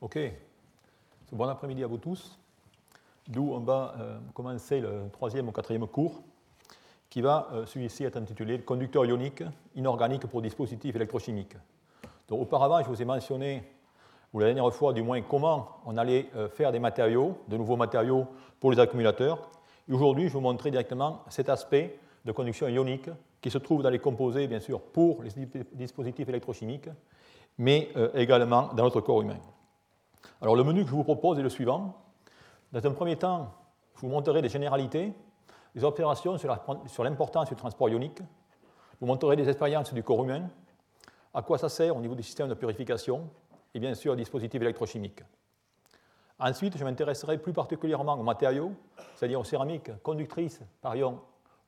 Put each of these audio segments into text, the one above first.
Ok. Bon après-midi à vous tous. D'où on va euh, commencer le troisième ou quatrième cours qui va euh, celui-ci être intitulé Conducteur ionique inorganique pour dispositifs électrochimiques. Donc, auparavant, je vous ai mentionné, ou la dernière fois du moins, comment on allait euh, faire des matériaux, de nouveaux matériaux pour les accumulateurs. Et aujourd'hui, je vais vous montrer directement cet aspect de conduction ionique qui se trouve dans les composés, bien sûr, pour les dispositifs électrochimiques, mais également dans notre corps humain. Alors, le menu que je vous propose est le suivant. Dans un premier temps, je vous montrerai des généralités des observations sur l'importance du transport ionique, vous montrerez des expériences du corps humain, à quoi ça sert au niveau du système de purification, et bien sûr, dispositifs électrochimiques. Ensuite, je m'intéresserai plus particulièrement aux matériaux, c'est-à-dire aux céramiques conductrices par ion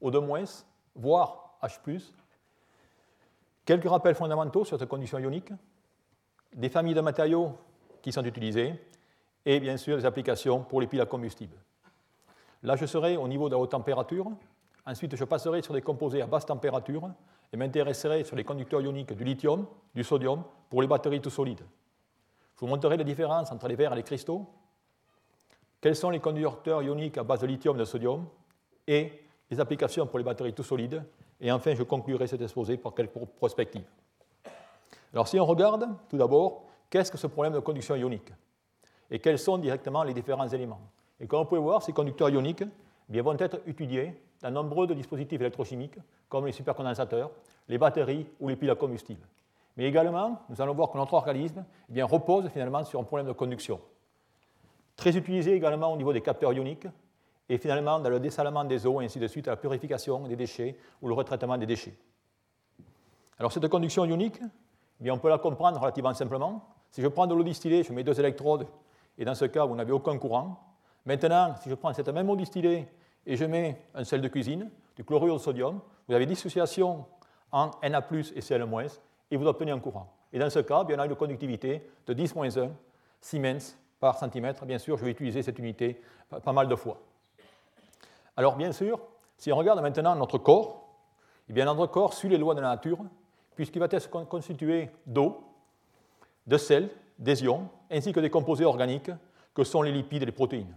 O2-, voire H+, quelques rappels fondamentaux sur cette condition ionique, des familles de matériaux qui sont utilisés, et bien sûr des applications pour les piles à combustible. Là, je serai au niveau de la haute température. Ensuite, je passerai sur des composés à basse température et m'intéresserai sur les conducteurs ioniques du lithium, du sodium, pour les batteries tout solides. Je vous montrerai la différence entre les verres et les cristaux, quels sont les conducteurs ioniques à base de lithium et de sodium, et les applications pour les batteries tout solides. Et enfin, je conclurai cet exposé par quelques prospectives. Alors, si on regarde, tout d'abord, qu'est-ce que ce problème de conduction ionique? Et quels sont directement les différents éléments? Et comme vous pouvez voir, ces conducteurs ioniques eh vont être étudiés dans nombreux de dispositifs électrochimiques, comme les supercondensateurs, les batteries ou les piles à combustible. Mais également, nous allons voir que notre organisme eh bien, repose finalement sur un problème de conduction. Très utilisé également au niveau des capteurs ioniques et finalement dans le dessalement des eaux et ainsi de suite à la purification des déchets ou le retraitement des déchets. Alors cette conduction ionique, eh bien, on peut la comprendre relativement simplement. Si je prends de l'eau distillée, je mets deux électrodes et dans ce cas, vous n'avez aucun courant, Maintenant, si je prends cette même eau distillée et je mets un sel de cuisine, du chlorure de sodium, vous avez dissociation en Na et Cl- et vous obtenez un courant. Et dans ce cas, bien, on a une conductivité de 10-1 Siemens par centimètre. Bien sûr, je vais utiliser cette unité pas mal de fois. Alors, bien sûr, si on regarde maintenant notre corps, eh bien, notre corps suit les lois de la nature, puisqu'il va être constitué d'eau, de sel, des ions, ainsi que des composés organiques que sont les lipides et les protéines.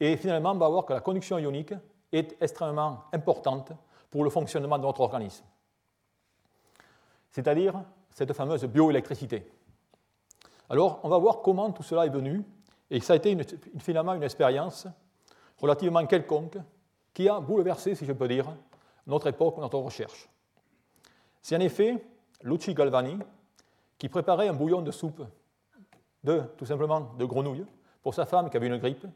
Et finalement, on va voir que la conduction ionique est extrêmement importante pour le fonctionnement de notre organisme. C'est-à-dire cette fameuse bioélectricité. Alors, on va voir comment tout cela est venu, et ça a été finalement une expérience relativement quelconque qui a bouleversé, si je peux dire, notre époque, notre recherche. C'est en effet Luci Galvani qui préparait un bouillon de soupe de, tout simplement, de grenouilles pour sa femme qui avait une grippe,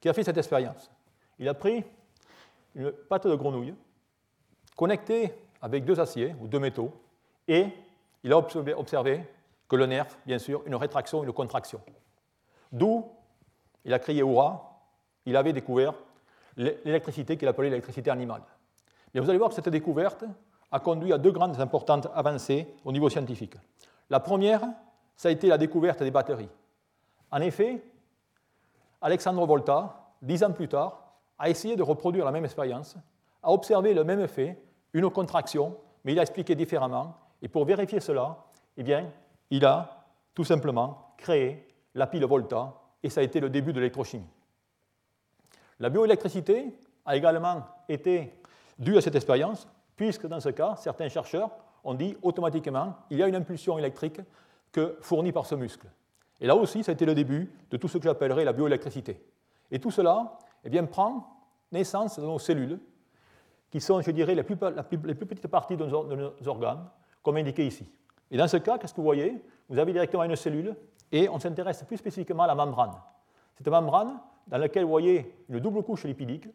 qui a fait cette expérience. Il a pris une pâte de grenouille connectée avec deux aciers ou deux métaux et il a observé, que le nerf, bien sûr, une rétraction une contraction. D'où il a crié hurrah, il avait découvert l'électricité qu'il appelait l'électricité animale. Vous allez voir que cette découverte a conduit à deux grandes importantes avancées au niveau scientifique. La première, ça a été la découverte des batteries. En effet, Alexandre Volta, dix ans plus tard, a essayé de reproduire la même expérience, a observé le même effet, une contraction, mais il a expliqué différemment. Et pour vérifier cela, eh il a tout simplement créé la pile Volta, et ça a été le début de l'électrochimie. La bioélectricité a également été due à cette expérience, puisque dans ce cas, certains chercheurs ont dit automatiquement il y a une impulsion électrique que fournie par ce muscle. Et là aussi, ça a été le début de tout ce que j'appellerais la bioélectricité. Et tout cela eh bien, prend naissance dans nos cellules, qui sont, je dirais, les plus, les plus petites parties de nos, de nos, organes, comme indiqué ici. Et dans ce cas, qu'est-ce que vous voyez? Vous avez directement une cellule, et on s'intéresse plus spécifiquement à la membrane. Cette membrane, dans laquelle vous voyez une double couche lipidique,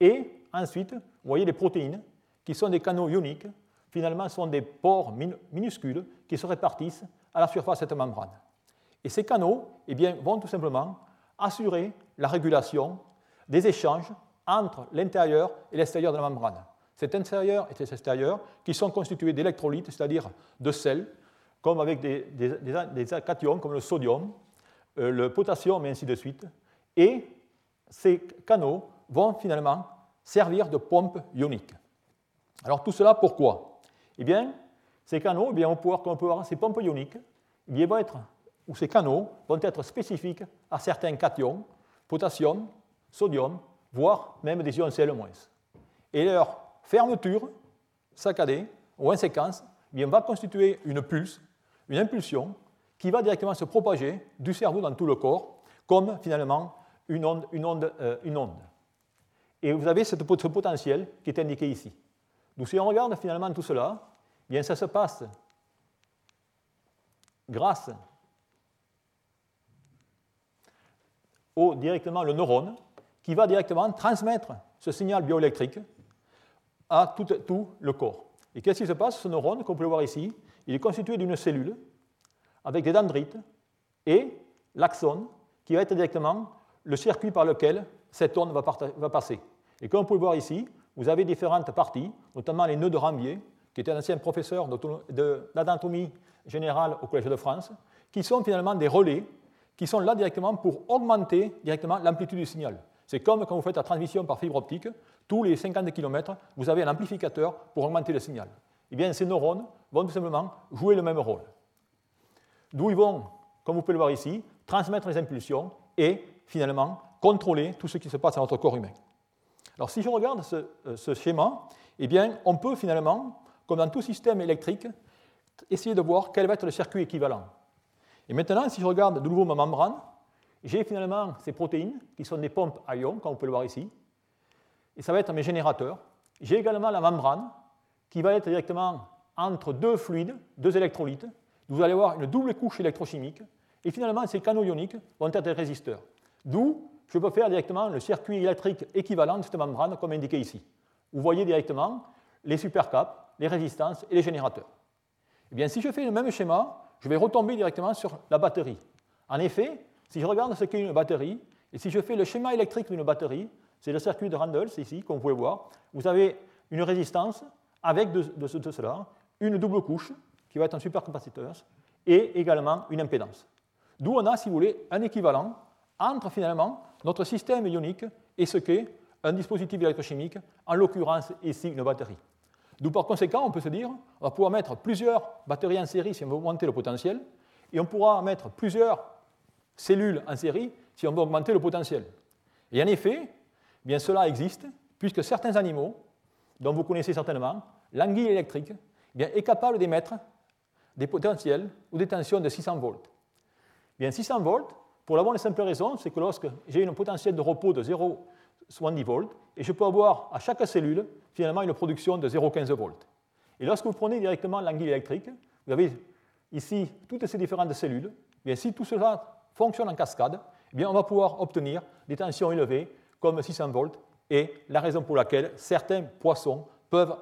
et ensuite, vous voyez les protéines, qui sont des canaux ioniques, finalement, sont des pores minuscules qui se répartissent à la surface de cette membrane. Et ces canaux eh bien, vont tout simplement assurer la régulation des échanges entre l'intérieur et l'extérieur de la membrane. Cet intérieur et cet extérieur qui sont constitués d'électrolytes, c'est-à-dire de sels, comme avec des, des, cations comme le sodium, euh, le potassium et ainsi de suite. Et ces canaux vont finalement servir de pompe ionique. Alors tout cela pourquoi? Eh bien, ces canaux, eh bien, on peut voir, peut voir, ces pompes ioniques, vont être où ces canaux vont être spécifiques à certains cations, potassium, sodium, voire même des ions Cl-. Et leur fermeture saccadée ou en séquence eh va constituer une pulse, une impulsion, qui va directement se propager du cerveau dans tout le corps, comme finalement une onde. Une onde, euh, une onde. Et vous avez ce potentiel qui est indiqué ici. Donc si on regarde finalement tout cela, bien ça se passe grâce au directement le neurone qui va directement transmettre ce signal bioélectrique à tout, tout le corps. Et qu'est-ce qui se passe? Ce neurone, comme vous pouvez voir ici, il est constitué d'une cellule avec des dendrites et l'axone qui va être directement le circuit par lequel cette onde va, passer. Et comme vous pouvez voir ici, vous avez différentes parties, notamment les nœuds de Rambier, qui était un ancien professeur d'anatomie générale au Collège de France, qui sont finalement des relais qui sont là directement pour augmenter directement l'amplitude du signal. C'est comme quand vous faites la transmission par fibre optique, tous les 50 km, vous avez un amplificateur pour augmenter le signal. Eh bien, ces neurones vont tout simplement jouer le même rôle. D'où ils vont, comme vous pouvez le voir ici, transmettre les impulsions et finalement contrôler tout ce qui se passe dans notre corps humain. Alors, si je regarde ce, euh, ce schéma, eh bien, on peut finalement, comme dans tout système électrique, essayer de voir quel va être le circuit équivalent. Et maintenant, si je regarde de nouveau ma membrane, j'ai finalement ces protéines qui sont des pompes à ions, comme vous pouvez le voir ici, et ça va être mes générateurs. J'ai également la membrane qui va être directement entre deux fluides, deux électrolytes. Vous allez avoir une double couche électrochimique, et finalement, ces canaux ioniques vont être des résisteurs. D'où je peux faire directement le circuit électrique équivalent de cette membrane, comme indiqué ici. Vous voyez directement les supercaps, les résistances et les générateurs. Eh bien, si je fais le même schéma, je vais retomber directement sur la batterie. En effet, si je regarde ce qu'est une batterie, et si je fais le schéma électrique d'une batterie, c'est le circuit de Randall, c'est ici, vous pouvez voir, vous avez une résistance avec de, de, cela, une double couche qui va être un supercapaciteur, et également une impédance. D'où on a, si vous voulez, un équivalent entre finalement notre système ionique et ce qu'est un dispositif électrochimique, en l'occurrence ici une batterie. D'où par conséquent, on peut se dire, on va pouvoir mettre plusieurs batteries en série si on veut augmenter le potentiel, et on pourra mettre plusieurs cellules en série si on veut augmenter le potentiel. Et en effet, eh bien cela existe, puisque certains animaux, dont vous connaissez certainement, l'anguille électrique, eh bien, est capable d'émettre des potentiels ou des tensions de 600 volts. Eh bien, 600 volts, pour la bonne et simple raison, c'est que lorsque j'ai un potentiel de repos de 0,70 volts, et je peux avoir à chaque cellule finalement une production de 0,15 volts. Et lorsque vous prenez directement l'anguille électrique, vous avez ici toutes ces différentes cellules. Bien, si tout cela fonctionne en cascade, eh bien, on va pouvoir obtenir des tensions élevées comme 600 volts et la raison pour laquelle certains poissons peuvent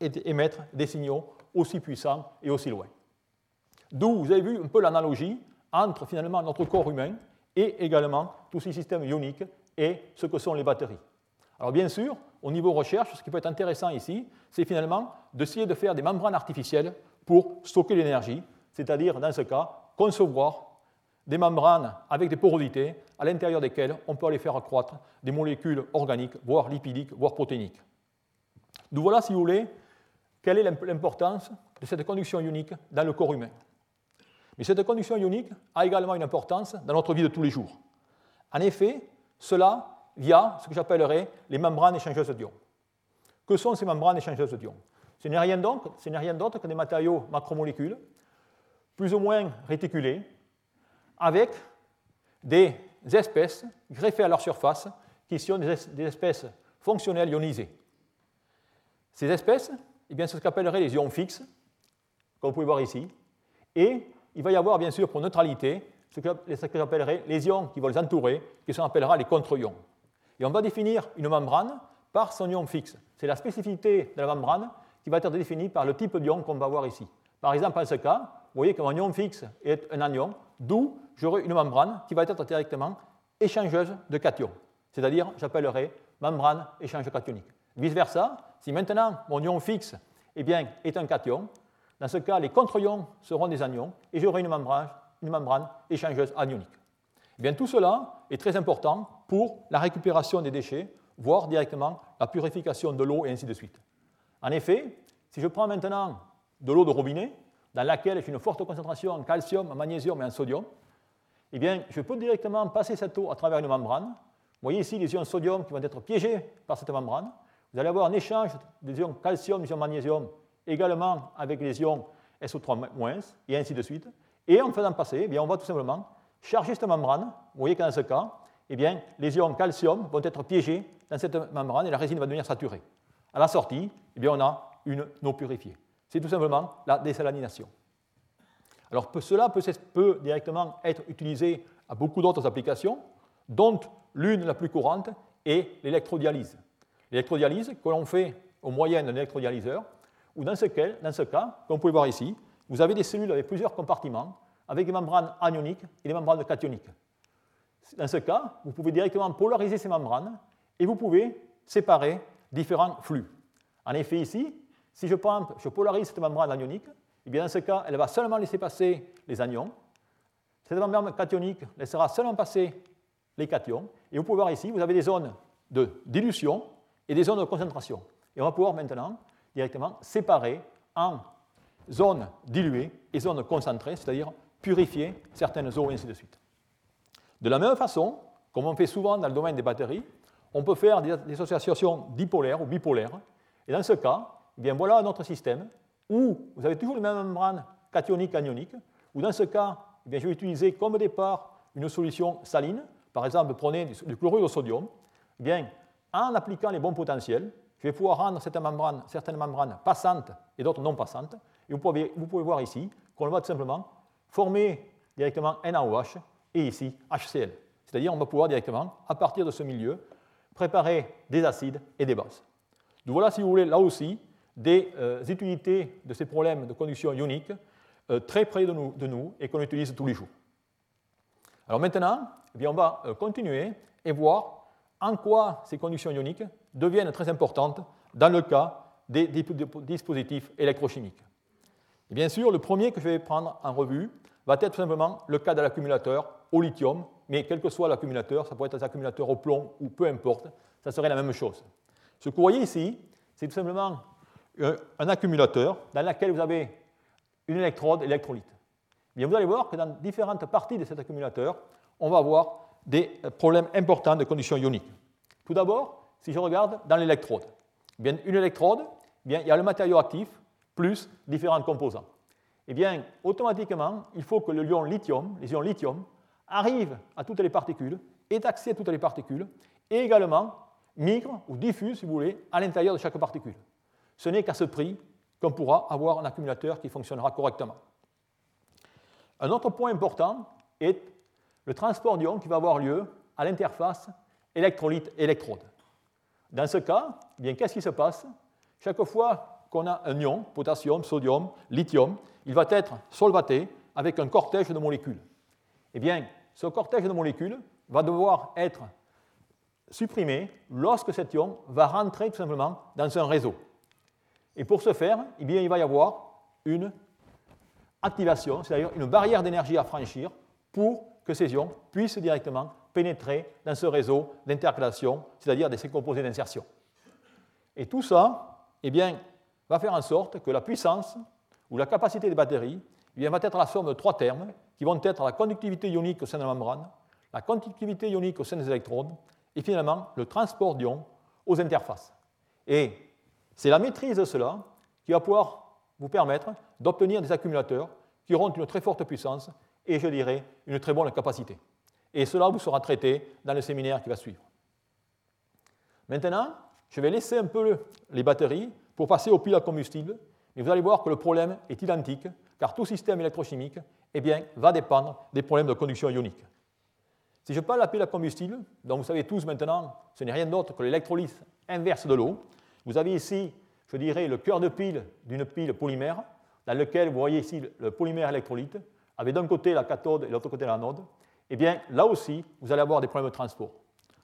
émettre des signaux aussi puissants et aussi loin. D'où vous avez vu un peu l'analogie entre finalement notre corps humain et également tous ces systèmes ioniques et ce que sont les batteries. Alors bien sûr, au niveau recherche, ce qui peut être intéressant ici, c'est finalement d'essayer de faire des membranes artificielles pour stocker l'énergie, c'est-à-dire dans ce cas, concevoir des membranes avec des porosités à l'intérieur desquelles on peut aller faire accroître des molécules organiques, voire lipidiques, voire protéiniques. D'où voilà, si vous voulez, quelle est l'importance de cette conduction ionique dans le corps humain. Mais cette conduction ionique a également une importance dans notre vie de tous les jours. En effet, cela via ce que j'appellerais les membranes échangeuses d'ions. Que sont ces membranes échangeuses d'ions? Ce n'est rien d'autre que des matériaux macromolécules, plus ou moins réticulés, avec des espèces greffées à leur surface qui sont des espèces fonctionnelles ionisées. Ces espèces, eh bien, c'est ce qu'appellerait les ions fixes, comme vous pouvez voir ici, et il va y avoir bien sûr pour neutralité ce que, j'appellerais les ions qui vont les entourer, qui sont appellera les contre-ions. Et on va définir une membrane par son ion fixe. C'est la spécificité de la membrane qui va être définie par le type d'ion qu'on va voir ici. Par exemple, en ce cas, vous voyez que mon ion fixe est un anion, d'où j'aurai une membrane qui va être directement échangeuse de cations. C'est-à-dire, j'appellerai membrane échange cationique. Vice-versa, si maintenant mon ion fixe eh bien, est un cation, dans ce cas, les contre-ions seront des anions et j'aurai une membrane, échangeuse anionique. Eh bien, tout cela est très important pour la récupération des déchets, voire directement la purification de l'eau et ainsi de suite. En effet, si je prends maintenant de l'eau de robinet, dans laquelle j'ai une forte concentration en calcium, en magnésium et en sodium, eh bien, je peux directement passer cette eau à travers une membrane. Vous voyez ici les ions sodium qui vont être piégés par cette membrane. Vous allez avoir un échange des ions calcium, des ions magnésium, également avec les ions SO3-, et ainsi de suite. Et en faisant passer, eh bien, on va tout simplement charger cette membrane. Vous voyez que dans ce cas, eh bien, les ions calcium vont être piégés dans cette membrane et la résine va devenir saturée. À la sortie, eh bien, on a une eau purifiée. C'est tout simplement la désalinisation. Alors cela peut, peut, directement être utilisé à beaucoup d'autres applications, dont l'une la plus courante est l'électrodialyse. L'électrodialyse que l'on fait au moyen d'un électrodialyseur, ou dans ce, cas, dans ce cas, comme vous pouvez voir ici, vous avez des cellules avec plusieurs compartiments, avec des membranes anioniques et des membranes cationiques. Dans ce cas, vous pouvez directement polariser ces membranes et vous pouvez séparer différents flux. En effet, ici, si je, polarise cette membrane anionique, eh bien dans ce cas, elle va seulement laisser passer les anions. Cette membrane cationique laissera seulement passer les cations. Et vous pouvez voir ici, vous avez des zones de dilution et des zones de concentration. Et on va pouvoir maintenant directement séparer en zones diluées et zones concentrées, c'est-à-dire purifier certaines eaux et ainsi de suite. De la même façon, comme on fait souvent dans le domaine des batteries, on peut faire des associations dipolaires ou bipolaires. Et dans ce cas, eh bien voilà notre système où vous avez toujours les mêmes membranes cationiques anioniques, où dans ce cas, eh bien, je vais utiliser comme départ une solution saline. Par exemple, prenez du chlorure de sodium. Eh bien, en appliquant les bons potentiels, je vais pouvoir rendre certaines membranes, passantes et d'autres non passantes. Et vous pouvez, vous pouvez voir ici qu'on va tout simplement former directement NaOH et ici HCl. C'est-à-dire on va pouvoir directement, à partir de ce milieu, préparer des acides et des bases. Donc voilà, si vous voulez, là aussi, des euh, utilités de ces problèmes de conduction ionique euh, très près de nous, de nous et qu'on utilise tous les jours. Alors maintenant, eh bien, on va euh, continuer et voir en quoi ces conductions ioniques deviennent très importantes dans le cas des dispositifs électrochimiques. Et bien sûr, le premier que je vais prendre en revue va être tout simplement le cas de l'accumulateur au lithium, mais quel que soit l'accumulateur, ça pourrait être un accumulateur au plomb ou peu importe, ça serait la même chose. Ce que vous voyez ici, c'est tout simplement un accumulateur dans lequel vous avez une électrode électrolyte. Bien, vous allez voir que dans différentes parties de cet accumulateur, on va avoir des problèmes importants de conditions ioniques. Tout d'abord, si je regarde dans l'électrode, bien, une électrode, bien, il y a le matériau actif plus différents composants. Eh bien, automatiquement, il faut que le ion lithium, les ions lithium, arrivent à toutes les particules, aient accès à toutes les particules, et également migrent ou diffusent, si vous voulez, à l'intérieur de chaque particule. Ce n'est qu'à ce prix qu'on pourra avoir un accumulateur qui fonctionnera correctement. Un autre point important est le transport d'ions qui va avoir lieu à l'interface électrolyte-électrode. Dans ce cas, eh bien, qu'est-ce qui se passe? Chaque fois qu'on a un ion, potassium, sodium, lithium, il va être solvaté avec un cortège de molécules. Eh bien, ce cortège de molécules va devoir être supprimé lorsque cet ion va rentrer tout simplement dans un réseau. Et pour ce faire, eh bien, il va y avoir une activation, c'est-à-dire une barrière d'énergie à franchir pour que ces ions puissent directement pénétrer dans ce réseau d'intercalation, c'est-à-dire de ces composés d'insertion. Et tout ça eh bien, va faire en sorte que la puissance ou la capacité des batteries eh bien, va être la somme de trois termes qui vont être la conductivité ionique au sein de la membrane, la conductivité ionique au sein des électrodes et finalement le transport d'ions aux interfaces. Et c'est la maîtrise de cela qui va pouvoir vous permettre d'obtenir des accumulateurs qui auront une très forte puissance et, je dirais, une très bonne capacité. Et cela vous sera traité dans le séminaire qui va suivre. Maintenant, je vais laisser un peu les batteries pour passer aux piles à combustible, mais vous allez voir que le problème est identique, car tout système électrochimique eh bien, va dépendre des problèmes de conduction ionique. Si je parle de la pile à combustible, dont vous savez tous maintenant, ce n'est rien d'autre que l'électrolyse inverse de l'eau, vous avez ici, je dirais, le cœur de pile d'une pile polymère, dans lequel vous voyez ici le polymère électrolyte, avec d'un côté la cathode et de l'autre côté l'anode. Eh bien, là aussi, vous allez avoir des problèmes de transport.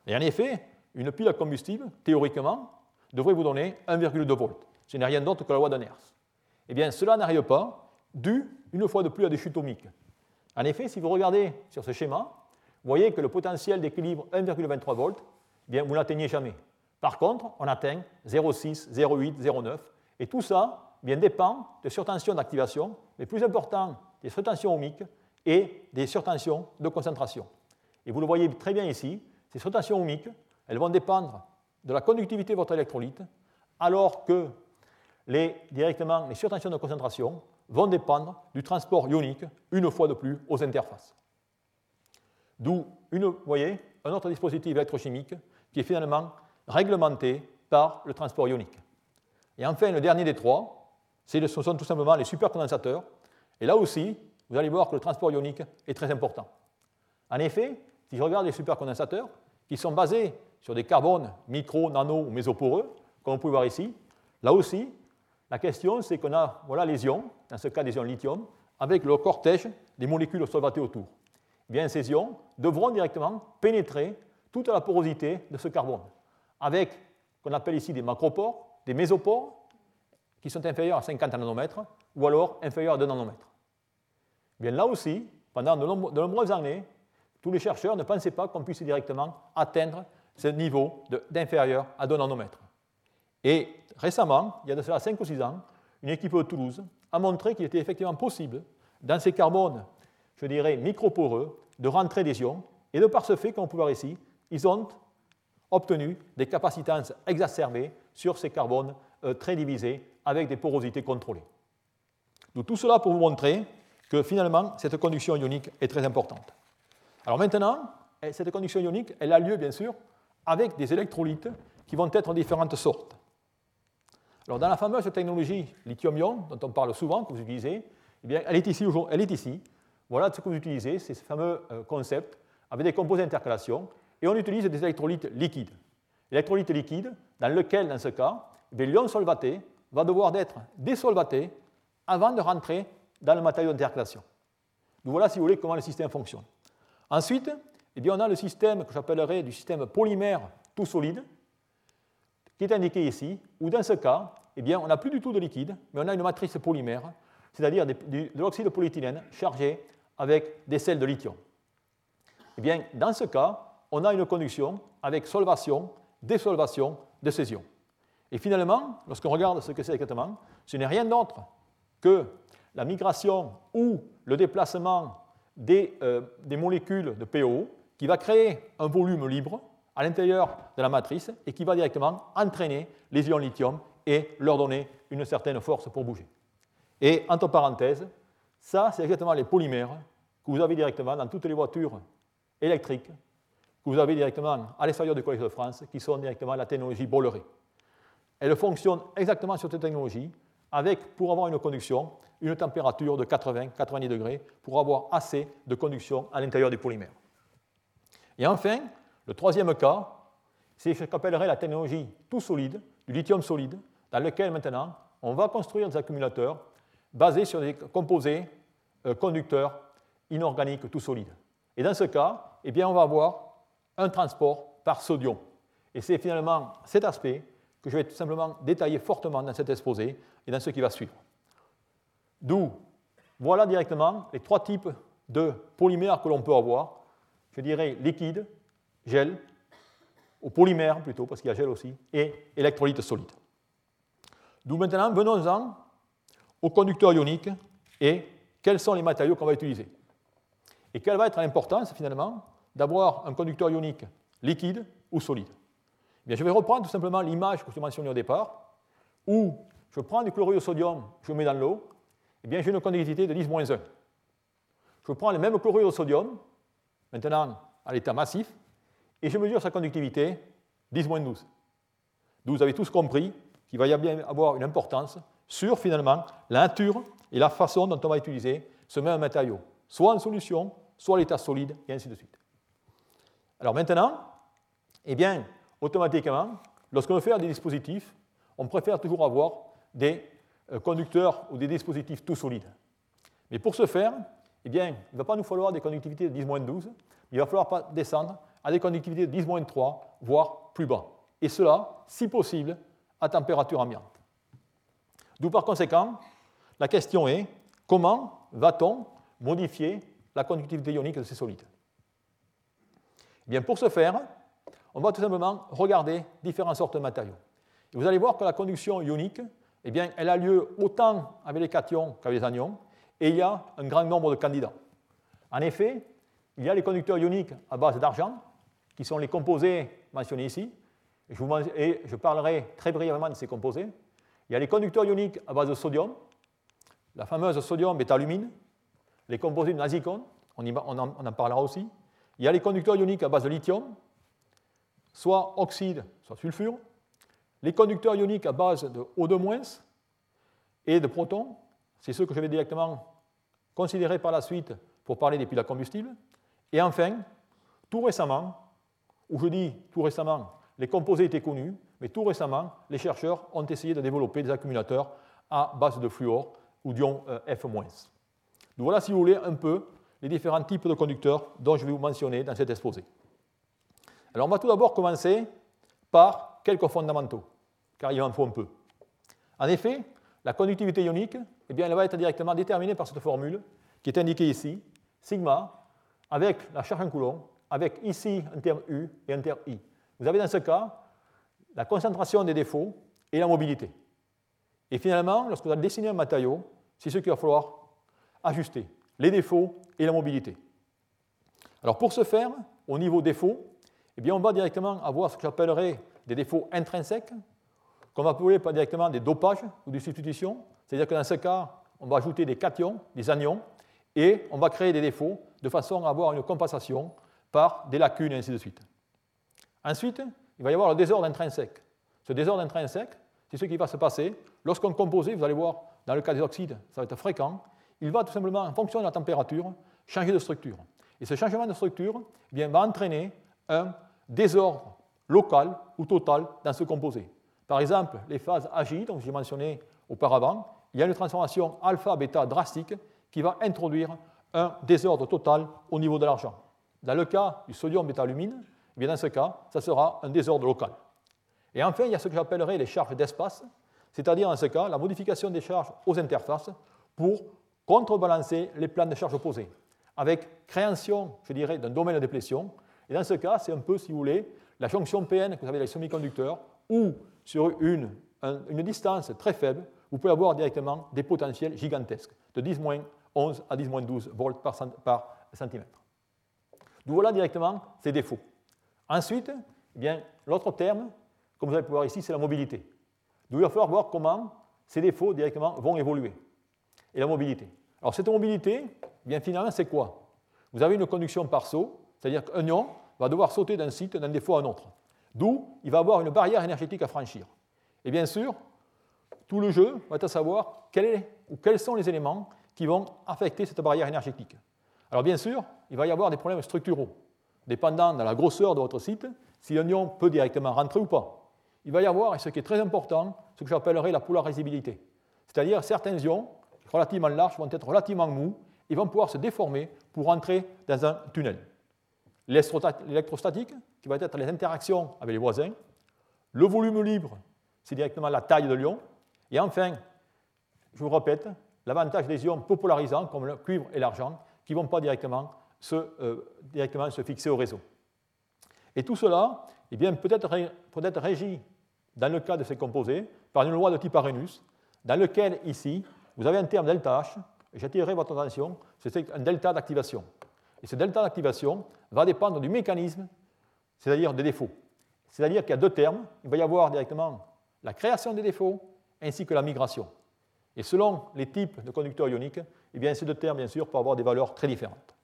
Et en effet, une pile à combustible, théoriquement, devrait vous donner 1,2 volts. Ce n'est rien d'autre que la loi de Nernst. Eh bien, cela n'arrive pas, dû, une fois de plus, à des chutes ohmiques. En effet, si vous regardez sur ce schéma, vous voyez que le potentiel d'équilibre 1,23 volts, eh bien, vous n'atteignez jamais. Par contre, on atteint 0,6, 0,8, 0,9. Et tout ça eh bien, dépend de surtensions d'activation, mais plus important, des surtensions ohmiques et des surtensions de concentration. Et vous le voyez très bien ici, ces surtensions ohmiques, elles vont dépendre de la conductivité de votre électrolyte, alors que les, directement les surtensions de concentration vont dépendre du transport ionique, une fois de plus, aux interfaces. D'où, vous voyez, un autre dispositif électrochimique qui est finalement réglementé par le transport ionique. Et enfin, le dernier des trois, ce sont tout simplement les supercondensateurs. Et là aussi, vous allez voir que le transport ionique est très important. En effet, si je regarde les supercondensateurs, qui sont basés sur des carbones micro, nano ou mésoporeux, comme vous pouvez voir ici, là aussi, la question c'est qu'on a voilà, les ions, dans ce cas des ions lithium, avec le cortège des molécules solvatées autour. Eh bien, ces ions devront directement pénétrer toute la porosité de ce carbone, avec ce qu'on appelle ici des macropores, des mésopores, qui sont inférieurs à 50 nanomètres, ou alors inférieurs à 2 nanomètres. Bien, là aussi, pendant de, nombreuses années, tous les chercheurs ne pensaient pas qu'on puisse directement atteindre ce niveau d'inférieur à 2 nanomètres. Et récemment, il y a de cela 5 ou 6 ans, une équipe de Toulouse a montré qu'il était effectivement possible, dans ces carbones, je dirais, microporeux, de rentrer des ions. Et de par ce fait, comme on peut voir ici, ils ont obtenu des capacitances exacerbées sur ces carbones euh, très divisés avec des porosités contrôlées. Donc, tout cela pour vous montrer que finalement, cette conduction ionique est très importante. Alors maintenant, eh, cette conduction ionique, elle a lieu bien sûr avec des électrolytes qui vont être de différentes sortes. Alors dans la fameuse technologie lithium-ion, dont on parle souvent, que vous utilisez, eh elle est ici. Elle est ici. Voilà ce que vous utilisez, c'est ce fameux euh, concept avec des composés d'intercalation, et on utilise des électrolytes liquides. L'électrolyte liquide, dans lequel, dans ce cas, eh l'ion solvaté va devoir être désolvaté avant de rentrer dans le matériau d'intercalation. Donc voilà, si vous voulez, comment le système fonctionne. Ensuite, eh bien, on a le système que j'appellerais du système polymère tout solide, qui est indiqué ici, où dans ce cas, eh bien, on n'a plus du tout de liquide, mais on a une matrice polymère, c'est-à-dire de l'oxyde de polyéthylène chargé avec des sels de lithium. Eh bien, dans ce cas, on a une conduction avec solvation, désolvation de ces. Et finalement, lorsqu'on regarde ce que c'est exactement, ce n'est rien d'autre que la migration ou le déplacement des, euh, molécules de PO qui va créer un volume libre à l'intérieur de la matrice et qui va directement entraîner les ions lithium et leur donner une certaine force pour bouger. Et entre parenthèses, ça, c'est exactement les polymères que vous avez directement dans toutes les voitures électriques que vous avez directement à l'extérieur du Collège de France, qui sont directement la technologie Bolloré. Elle fonctionne exactement sur cette technologie, avec, pour avoir une conduction, une température de 80-90 degrés, pour avoir assez de conduction à l'intérieur du polymère. Et enfin, le troisième cas, c'est ce qu'appellerait la technologie tout solide, du lithium solide, dans lequel maintenant on va construire des accumulateurs basés sur des composés euh, conducteurs inorganiques tout solides. Et dans ce cas, eh bien, on va avoir un transport par sodium. Et c'est finalement cet aspect que je vais tout simplement détailler fortement dans cet exposé et dans ce qui va suivre. D'où, voilà directement les trois types de polymères que l'on peut avoir. Je dirais liquide, gel, ou polymère plutôt, parce qu'il y a gel aussi, et électrolyte solide. D'où maintenant, venons-en au conducteur ionique et quels sont les matériaux qu'on va utiliser. Et quelle va être l'importance finalement d'avoir un conducteur ionique liquide ou solide eh Je vais reprendre tout simplement l'image que je mentionnais au départ, où je prends du chlorure de sodium, je le mets dans l'eau, eh bien j'ai une conductivité de 10-1. Je prends le même chlorure de sodium, maintenant à l'état massif, et je mesure sa conductivité 10-12. Donc vous avez tous compris qu'il va y bien avoir une importance sur finalement la nature et la façon dont on va utiliser ce même matériau, soit en solution, soit à l'état solide, et ainsi de suite. Alors maintenant, eh bien, automatiquement, lorsqu'on veut faire des dispositifs, on préfère toujours avoir des euh, conducteurs ou des dispositifs tout solides. Mais pour ce faire, eh bien, il ne va pas nous falloir des conductivités de 10-12, il va falloir descendre à des conductivités de 10-3, voire plus bas. Et cela, si possible, à température ambiante. D'où par conséquent, la question est comment va-t-on modifier la conductivité ionique de ces solides? Eh bien, Pour ce faire, on va tout simplement regarder différentes sortes de matériaux. Et vous allez voir que la conduction ionique, eh bien, elle a lieu autant avec les cations qu'avec les anions, et il y a un grand nombre de candidats. En effet, il y a les conducteurs ioniques à base d'argent, qui sont les composés mentionnés ici, et je, vous, et je parlerai très brièvement de ces composés. Il y a les conducteurs ioniques à base de sodium, la fameuse sodium bétalumine, les composés de nazicon, on, on, en, on en parlera aussi. Il y a les conducteurs ioniques à base de lithium, soit oxyde, soit sulfure. Les conducteurs ioniques à base de O2- et de protons, c'est ceux que je vais directement considérer par la suite pour parler des piles à combustible. Et enfin, tout récemment, ou je dis tout récemment, les composés étaient connus, mais tout récemment, les chercheurs ont essayé de développer des accumulateurs à base de fluor ou d'ion euh, F-. Donc voilà, si vous voulez, un peu les différents types de conducteurs dont je vais vous mentionner dans cet exposé. Alors on va tout d'abord commencer par quelques fondamentaux, car il en faut un peu. En effet, la conductivité ionique, eh bien, elle va être directement déterminée par cette formule qui est indiquée ici, sigma, avec la charge en coulomb, avec ici un terme U et un terme I. Vous avez dans ce cas la concentration des défauts et la mobilité. Et finalement, lorsque vous allez dessiner un matériau, c'est ce qu'il va falloir ajuster, les défauts et la mobilité. Alors pour ce faire, au niveau défaut, eh bien on va directement avoir ce que j'appellerais des défauts intrinsèques, qu'on va appeler pas directement des dopages ou des substitutions. C'est-à-dire que dans ce cas, on va ajouter des cations, des anions, et on va créer des défauts de façon à avoir une compensation par des lacunes et ainsi de suite. Ensuite, il va y avoir le désordre intrinsèque. Ce désordre intrinsèque, c'est ce qui va se passer lorsqu'un composé, vous allez voir, dans le cas des oxydes, ça va être fréquent, il va tout simplement, en fonction de la température, changer de structure. Et ce changement de structure eh bien, va entraîner un désordre local ou total dans ce composé. Par exemple, les phases agiles, dont j'ai mentionné auparavant, il y a une transformation alpha-bêta drastique qui va introduire un désordre total au niveau de l'argent. Dans le cas du sodium bétalumine, eh bien dans ce cas, ça sera un désordre local. Et enfin, il y a ce que j'appellerais les charges d'espace, c'est-à-dire dans ce cas, la modification des charges aux interfaces pour contrebalancer les plans de charges opposés, avec création, je dirais, d'un domaine de déplétion. Et dans ce cas, c'est un peu, si vous voulez, la jonction PN que vous avez les semi-conducteurs, où sur une, distance très faible, vous pouvez avoir directement des potentiels gigantesques, de 10-11 à 10-12 volts par, centimètre. D'où voilà directement ces défauts. Ensuite, eh bien, l'autre terme, comme vous allez pouvoir voir ici, c'est la mobilité. D'où il va falloir voir comment ces défauts directement vont évoluer. Et la mobilité. Alors cette mobilité, eh bien finalement, c'est quoi? Vous avez une conduction par saut, c'est-à-dire qu'un ion va devoir sauter d'un site d'un défaut à un autre. D'où il va avoir une barrière énergétique à franchir. Et bien sûr, tout le jeu va être à savoir ou quels sont les éléments qui vont affecter cette barrière énergétique. Alors bien sûr, il va y avoir des problèmes structuraux dépendant de la grosseur de votre site, si un ion peut directement rentrer ou pas. Il va y avoir, et ce qui est très important, ce que j'appellerais la polarisabilité. C'est-à-dire certains ions relativement larges vont être relativement mous et vont pouvoir se déformer pour entrer dans un tunnel. L'électrostatique, qui va être les interactions avec les voisins. Le volume libre, c'est directement la taille de l'ion. Et enfin, je vous répète, l'avantage des ions peu polarisants, comme le cuivre et l'argent, qui ne vont pas directement se, euh, directement se fixer au réseau. Et tout cela eh peut être, peut être régi, dans le cas de ces composés, par une loi de type Arrhenius, dans lequel, ici, vous avez un terme delta H, j'attirerai votre attention, c'est un delta d'activation. Et ce delta d'activation va dépendre du mécanisme, c'est-à-dire des défauts. C'est-à-dire qu'il y a deux termes, il va y avoir directement la création des défauts ainsi que la migration. Et selon les types de conducteurs ioniques, eh bien, ces deux termes, bien sûr, peuvent avoir des valeurs très différentes.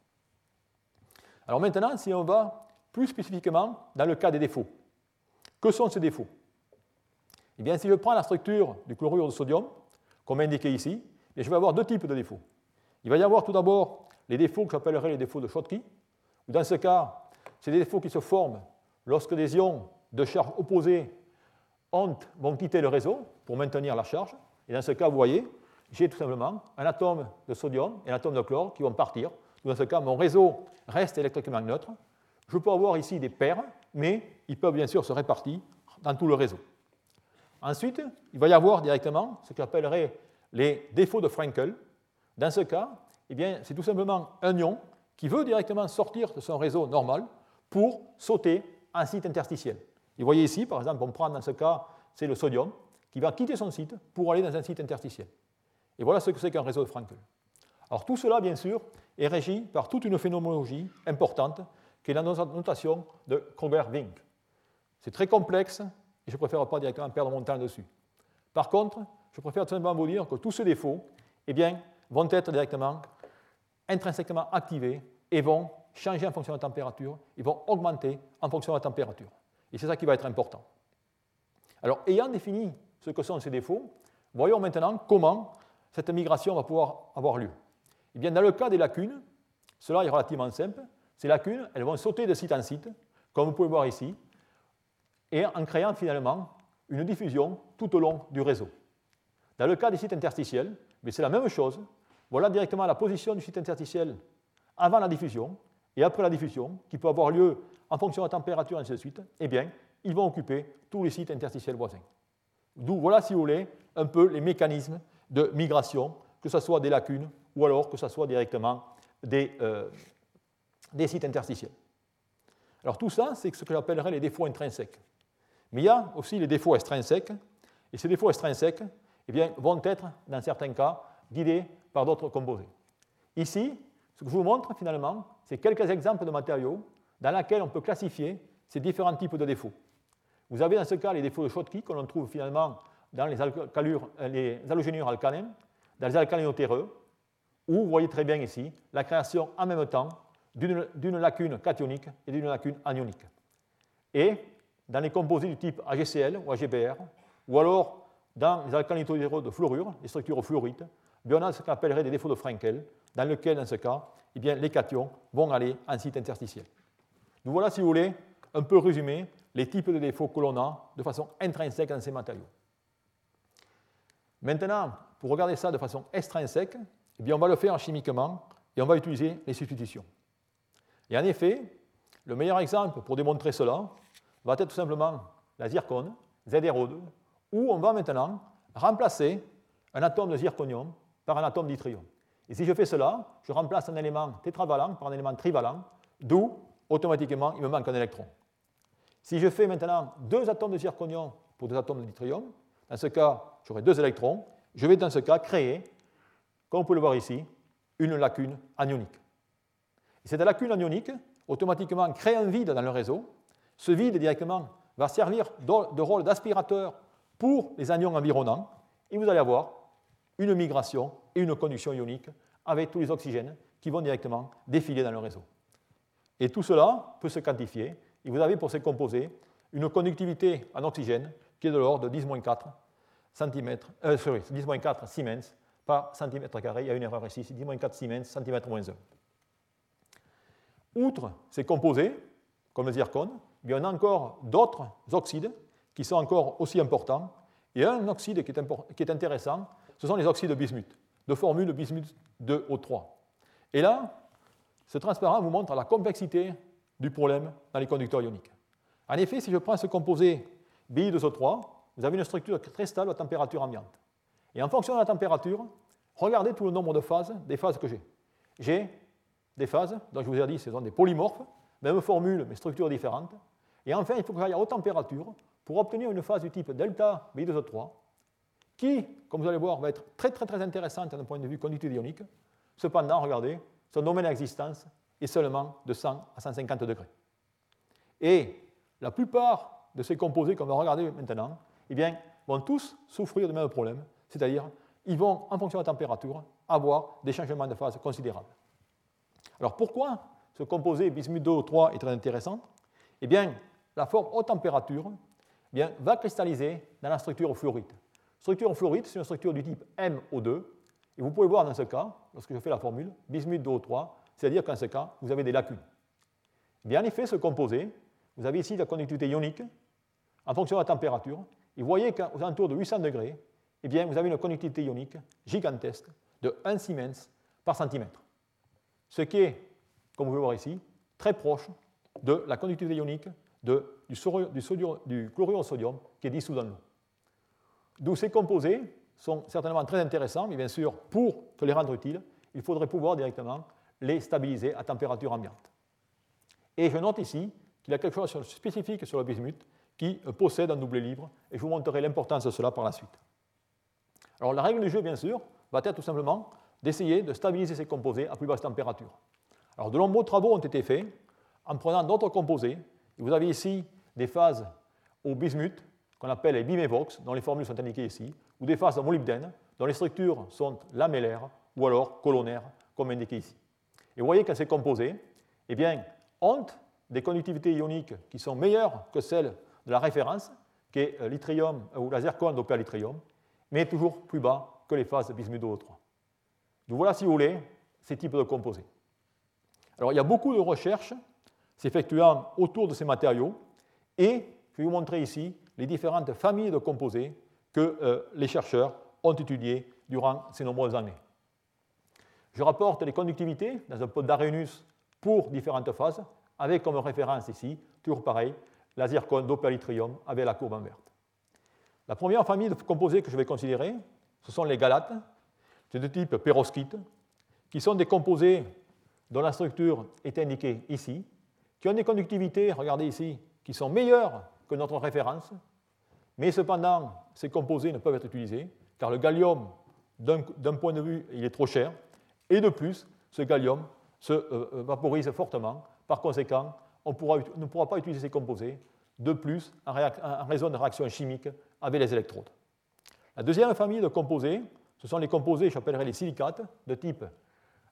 Alors maintenant, si on va plus spécifiquement dans le cas des défauts, que sont ces défauts? Eh bien, si je prends la structure du chlorure de sodium, comme indiqué ici, eh je vais avoir deux types de défauts. Il va y avoir tout d'abord les défauts que j'appellerai les défauts de Schottky, dans ce cas, c'est des défauts qui se forment lorsque des ions de charge opposée vont quitter le réseau pour maintenir la charge. Et dans ce cas, vous voyez, j'ai tout simplement un atome de sodium et un atome de chlore qui vont partir dans ce cas, mon réseau reste électriquement neutre. Je peux avoir ici des paires, mais ils peuvent bien sûr se répartir dans tout le réseau. Ensuite, il va y avoir directement ce qu'on appellerait les défauts de Frankel. Dans ce cas, eh c'est tout simplement un ion qui veut directement sortir de son réseau normal pour sauter un site interstitiel. vous voyez ici, par exemple, on prend dans ce cas, c'est le sodium, qui va quitter son site pour aller dans un site interstitiel. Et voilà ce que c'est qu'un réseau de Frankel. Alors tout cela, bien sûr, est régi par toute une phénoménologie importante qui est la notation de Kroger-Wink. C'est très complexe et je préfère pas directement perdre mon temps dessus. Par contre, je préfère tout simplement vous dire que tous ces défauts eh bien, vont être directement intrinsèquement activés et vont changer en fonction de la température, ils vont augmenter en fonction de la température. Et c'est ça qui va être important. Alors, ayant défini ce que sont ces défauts, voyons maintenant comment cette migration va pouvoir avoir lieu. Eh bien, dans le cas des lacunes, cela est relativement simple. Ces lacunes, elles vont sauter de site en site, comme vous pouvez voir ici, et en créant finalement une diffusion tout au long du réseau. Dans le cas des sites interstitiels, c'est la même chose. Voilà directement la position du site interstitiel avant la diffusion et après la diffusion, qui peut avoir lieu en fonction de la température, et ainsi de suite. Eh bien, ils vont occuper tous les sites interstitiels voisins. D'où, voilà, si vous voulez, un peu les mécanismes de migration, que ce soit des lacunes ou alors que ce soit directement des, euh, sites interstitiels. Alors tout ça, c'est ce que j'appellerais les défauts intrinsèques. Mais il y a aussi les défauts extrinsèques, et ces défauts extrinsèques eh bien, vont être, dans certains cas, guidés par d'autres composés. Ici, ce que je vous montre finalement, c'est quelques exemples de matériaux dans lesquels on peut classifier ces différents types de défauts. Vous avez dans ce cas les défauts de Schottky que l'on trouve finalement dans les, euh, halogénures alcalins, dans les alcalins terreux, où vous voyez très bien ici la création en même temps d'une lacune cationique et d'une lacune anionique. Et dans les composés du type AGCL ou AGBR, ou alors dans les alcalins de fluorure, les structures fluorites, a ce qu'on appellerait des défauts de Frankel, dans lequel, dans ce cas, eh bien, les cations vont aller en site interstitiel. Nous voilà, si vous voulez, un peu résumé les types de défauts que l'on a de façon intrinsèque dans ces matériaux. Maintenant, pour regarder ça de façon extrinsèque, eh bien, on va le faire chimiquement et on va utiliser les substitutions. Et en effet, le meilleur exemple pour démontrer cela va être tout simplement la zircone, ZRO2, où on va maintenant remplacer un atome de zirconium par un atome d'yttrium. Et si je fais cela, je remplace un élément tétravalent par un élément trivalent, d'où automatiquement il me manque un électron. Si je fais maintenant deux atomes de zirconium pour deux atomes d'yttrium, dans ce cas, j'aurai deux électrons, je vais dans ce cas créer, comme vous pouvez le voir ici, une lacune anionique. Et cette lacune anionique, automatiquement, crée un vide dans le réseau. Ce vide, directement, va servir de rôle d'aspirateur pour les anions environnants, et vous allez avoir une migration et une conduction ionique avec tous les oxygènes qui vont directement défiler dans le réseau. Et tout cela peut se quantifier, et vous avez pour ces composés une conductivité en oxygène qui est de l'ordre de 10-4 cm, euh, sorry, 10-4 Siemens par centimètre carré. Il y a une erreur ici, c'est 10-4 Siemens, centimètre moins 1. Outre ces composés, comme le zircone, il y en a encore d'autres oxydes qui sont encore aussi importants. Et un oxyde qui est intéressant, ce sont les oxydes de bismuth, de formule bismuth 2O3. Et là, ce transparent vous montre la complexité du problème dans les conducteurs ioniques. En effet, si je prends ce composé Bi2O3, vous avez une structure très stable à température ambiante. Et en fonction de la température, regardez tout le nombre de phases, des phases que j'ai. J'ai des phases, dont je vous ai dit, ce sont des polymorphes, même formule, mais structures différentes. Et enfin, il faut que j'aille à haute température pour obtenir une phase du type delta Bi2O3, qui, comme vous allez voir, va être très très très intéressante d'un point de vue conductivité ionique. Cependant, regardez, son domaine d'existence est seulement de 100 à 150 degrés. Et la plupart de ces composés qu'on va regarder maintenant, eh bien, vont tous souffrir du même problème, c'est-à-dire ils vont, en fonction de la température, avoir des changements de phase considérables. Alors pourquoi ce composé bismuth 2O3 est très intéressant? Eh bien, la forme haute température eh bien, va cristalliser dans la structure fluorite. Structure fluorite, c'est une structure du type MO2, et vous pouvez voir dans ce cas, lorsque je fais la formule, bismuth 2O3, c'est-à-dire qu'en ce cas, vous avez des lacunes. Bien, en effet, ce composé, vous avez ici la conductivité ionique en fonction de la température, et vous voyez qu'aux alentours de 800 degrés, eh bien, vous avez une conductivité ionique gigantesque de 1 Siemens par centimètre. Ce qui est, comme vous pouvez voir ici, très proche de la conductivité ionique du, chlorure de sodium qui est dissous dans l'eau. D'où ces composés sont certainement très intéressants, mais bien sûr, pour te les rendre utiles, il faudrait pouvoir directement les stabiliser à température ambiante. Et je note ici qu'il y a quelque chose de spécifique sur le bismuth qui possède un double libre, et je vous montrerai l'importance de cela par la suite. Alors la règle du jeu, bien sûr, va être tout simplement d'essayer de stabiliser ces composés à plus basse température. Alors de nombreux travaux ont été faits en prenant d'autres composés. vous avez ici des phases au bismuth, qu'on appelle les bimévox, dont les formules sont indiquées ici, ou des phases au molybdène, dont les structures sont lamellaires ou alors colonnaires, comme indiqué ici. Et vous voyez que ces composés eh bien, ont des conductivités ioniques qui sont meilleures que celles de la référence, qui est euh, l'yttrium euh, ou la zircone dopée à mais toujours plus bas que les phases bismuth O3. Donc voilà, si vous voulez, ces types de composés. Alors il y a beaucoup de recherches s'effectuant autour de ces matériaux, et je vais vous montrer ici les différentes familles de composés que euh, les chercheurs ont étudiées durant ces nombreuses années. Je rapporte les conductivités dans un pot d'Arrhenius pour différentes phases, avec comme référence ici, toujours pareil, la zircone d'opalitrium avec la courbe en verte. La première famille de composés que je vais considérer, ce sont les galates, de type perovskite, qui sont des composés dont la structure est indiquée ici, qui ont des conductivités, regardez ici, qui sont meilleures que notre référence, mais cependant, ces composés ne peuvent être utilisés, car le gallium, d'un point de vue, il est trop cher, et de plus, ce gallium se euh, euh, vaporise fortement. Par conséquent, on ne pourra pas utiliser ces composés, de plus, en, raison de réactions chimiques avec les électrodes. La deuxième famille de composés, ce sont les composés, j'appellerais les silicates, de type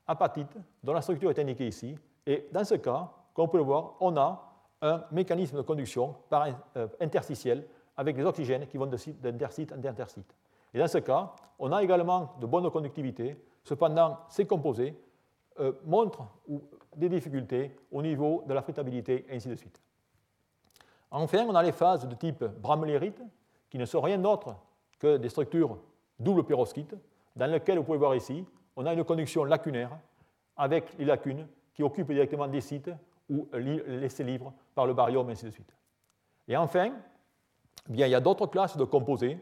apatite, dont la structure est indiquée ici. Et dans ce cas, comme on peut le voir, on a un mécanisme de conduction par euh, interstitiel avec des oxygènes qui vont d'interstite en interstite. Et dans ce cas, on a également de bonnes conductivités Cependant, ces composés euh, montrent des difficultés au niveau de la frittabilité et ainsi de suite. Enfin, on a les phases de type bramlérite, qui ne sont rien d'autre que des structures double perovskite, dans lesquelles, vous pouvez voir ici, on a une conduction lacunaire avec les lacunes qui occupent directement des sites ou laissés libres par le barium, et ainsi de suite. Et enfin, eh bien, il y a d'autres classes de composés,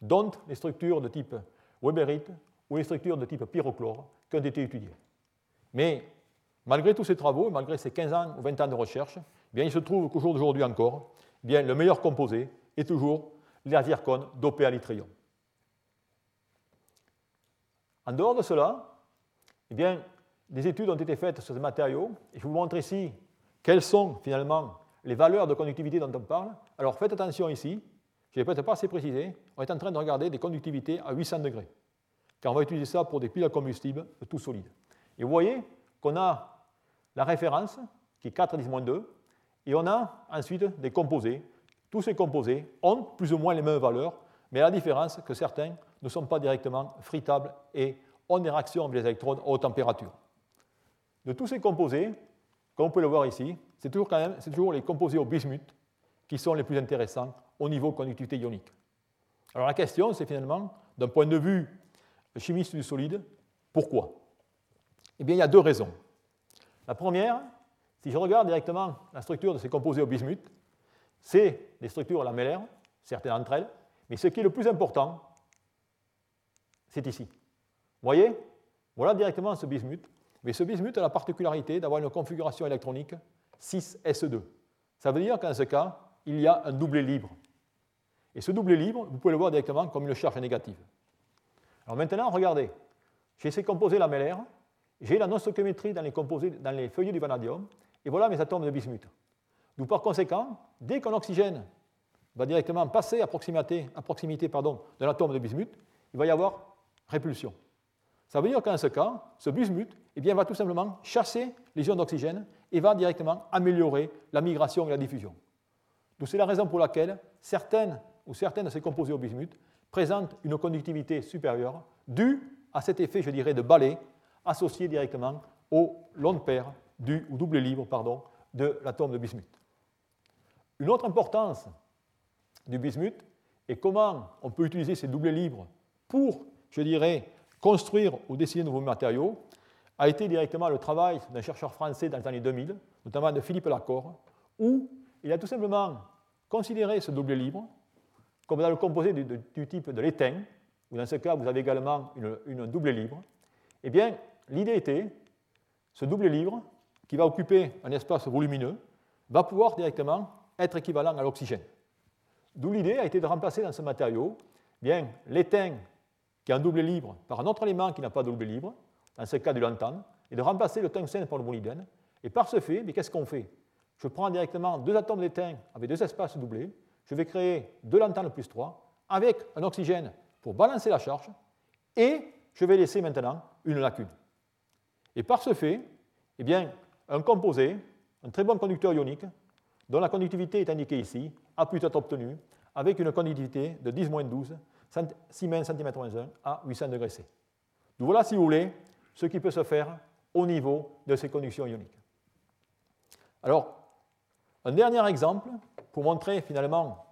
dont les structures de type weberite ou les structures de type pyrochlore qui ont été étudiées. Mais malgré tous ces travaux, malgré ces 15 ans ou 20 ans de recherche, eh bien, il se trouve qu'au jour d'aujourd'hui encore, eh bien, le meilleur composé est toujours la zircone dopée à l'yttrium. En dehors de cela, bien, des études ont été faites sur ces matériaux, je vous montre ici quelles sont finalement les valeurs de conductivité dont on parle? Alors faites attention ici, je n'ai peut-être pas assez précisé, on est en train de regarder des conductivités à 800 degrés car on va utiliser ça pour des piles à combustible tout solides. Et vous voyez qu'on a la référence, qui est 4 10 2, et on a ensuite des composés. Tous ces composés ont plus ou moins les mêmes valeurs, mais la différence que certains ne sont pas directement fritables et ont des réactions avec les électrodes à haute température. De tous ces composés, comme on peut le voir ici, c'est toujours, les composés au bismuth qui sont les plus intéressants au niveau conductivité ionique. Alors la question, c'est finalement, d'un point de vue chimiste du solide. Pourquoi? Eh bien, il y a deux raisons. La première, si je regarde directement la structure de ces composés au bismuth, c'est des structures lamellaires, certaines d'entre elles, mais ce qui est le plus important, c'est ici. Vous voyez? Voilà directement ce bismuth. Mais ce bismuth a la particularité d'avoir une configuration électronique 6S2. Ça veut dire qu'en ce cas, il y a un doublé libre. Et ce doublé libre, vous pouvez le voir directement comme une charge négative. Alors maintenant, regardez, j'ai ces composés lamellaires, j'ai la non-stoichiométrie dans les, composés, dans les feuillets du vanadium, et voilà mes atomes de bismuth. Donc par conséquent, dès qu'un oxygène va directement passer à proximité, à proximité pardon, de l'atome de bismuth, il va y avoir répulsion. Ça veut dire qu'en ce cas, ce bismuth eh bien, va tout simplement chasser les ions d'oxygène et va directement améliorer la migration et la diffusion. Donc c'est la raison pour laquelle certaines ou certaines de ces composés au bismuth présente une conductivité supérieure due à cet effet, je dirais, de balai associé directement au long paire du, ou double libre pardon, de l'atome de bismuth. Une autre importance du bismuth est comment on peut utiliser ces doublés libres pour, je dirais, construire ou dessiner de nouveaux matériaux, a été directement le travail d'un chercheur français dans les années 2000, notamment de Philippe Lacor, où il a tout simplement considéré ce doublé libre comme dans le composé du, type de l'étain, où dans ce cas vous avez également une, double libre, eh bien, l'idée était, ce double libre, qui va occuper un espace volumineux, va pouvoir directement être équivalent à l'oxygène. D'où l'idée a été de remplacer dans ce matériau bien l'étain qui a un doublé libre par un autre élément qui n'a pas de doublé libre, dans ce cas du lantane, et de remplacer le tungstène par le molybdène. Et par ce fait, qu'est-ce qu'on fait? Je prends directement deux atomes d'étain avec deux espaces doublés, je vais créer deux lantane plus 3 avec un oxygène pour balancer la charge, et je vais laisser maintenant une lacune. Et par ce fait, eh bien, un composé, un très bon conducteur ionique, dont la conductivité est indiquée ici, a pu être obtenu avec une conductivité de 10-12 Siemens cm-1 à 800 degrés C. Donc voilà, si vous voulez, ce qui peut se faire au niveau de ces conductions ioniques. Alors, un dernier exemple pour montrer finalement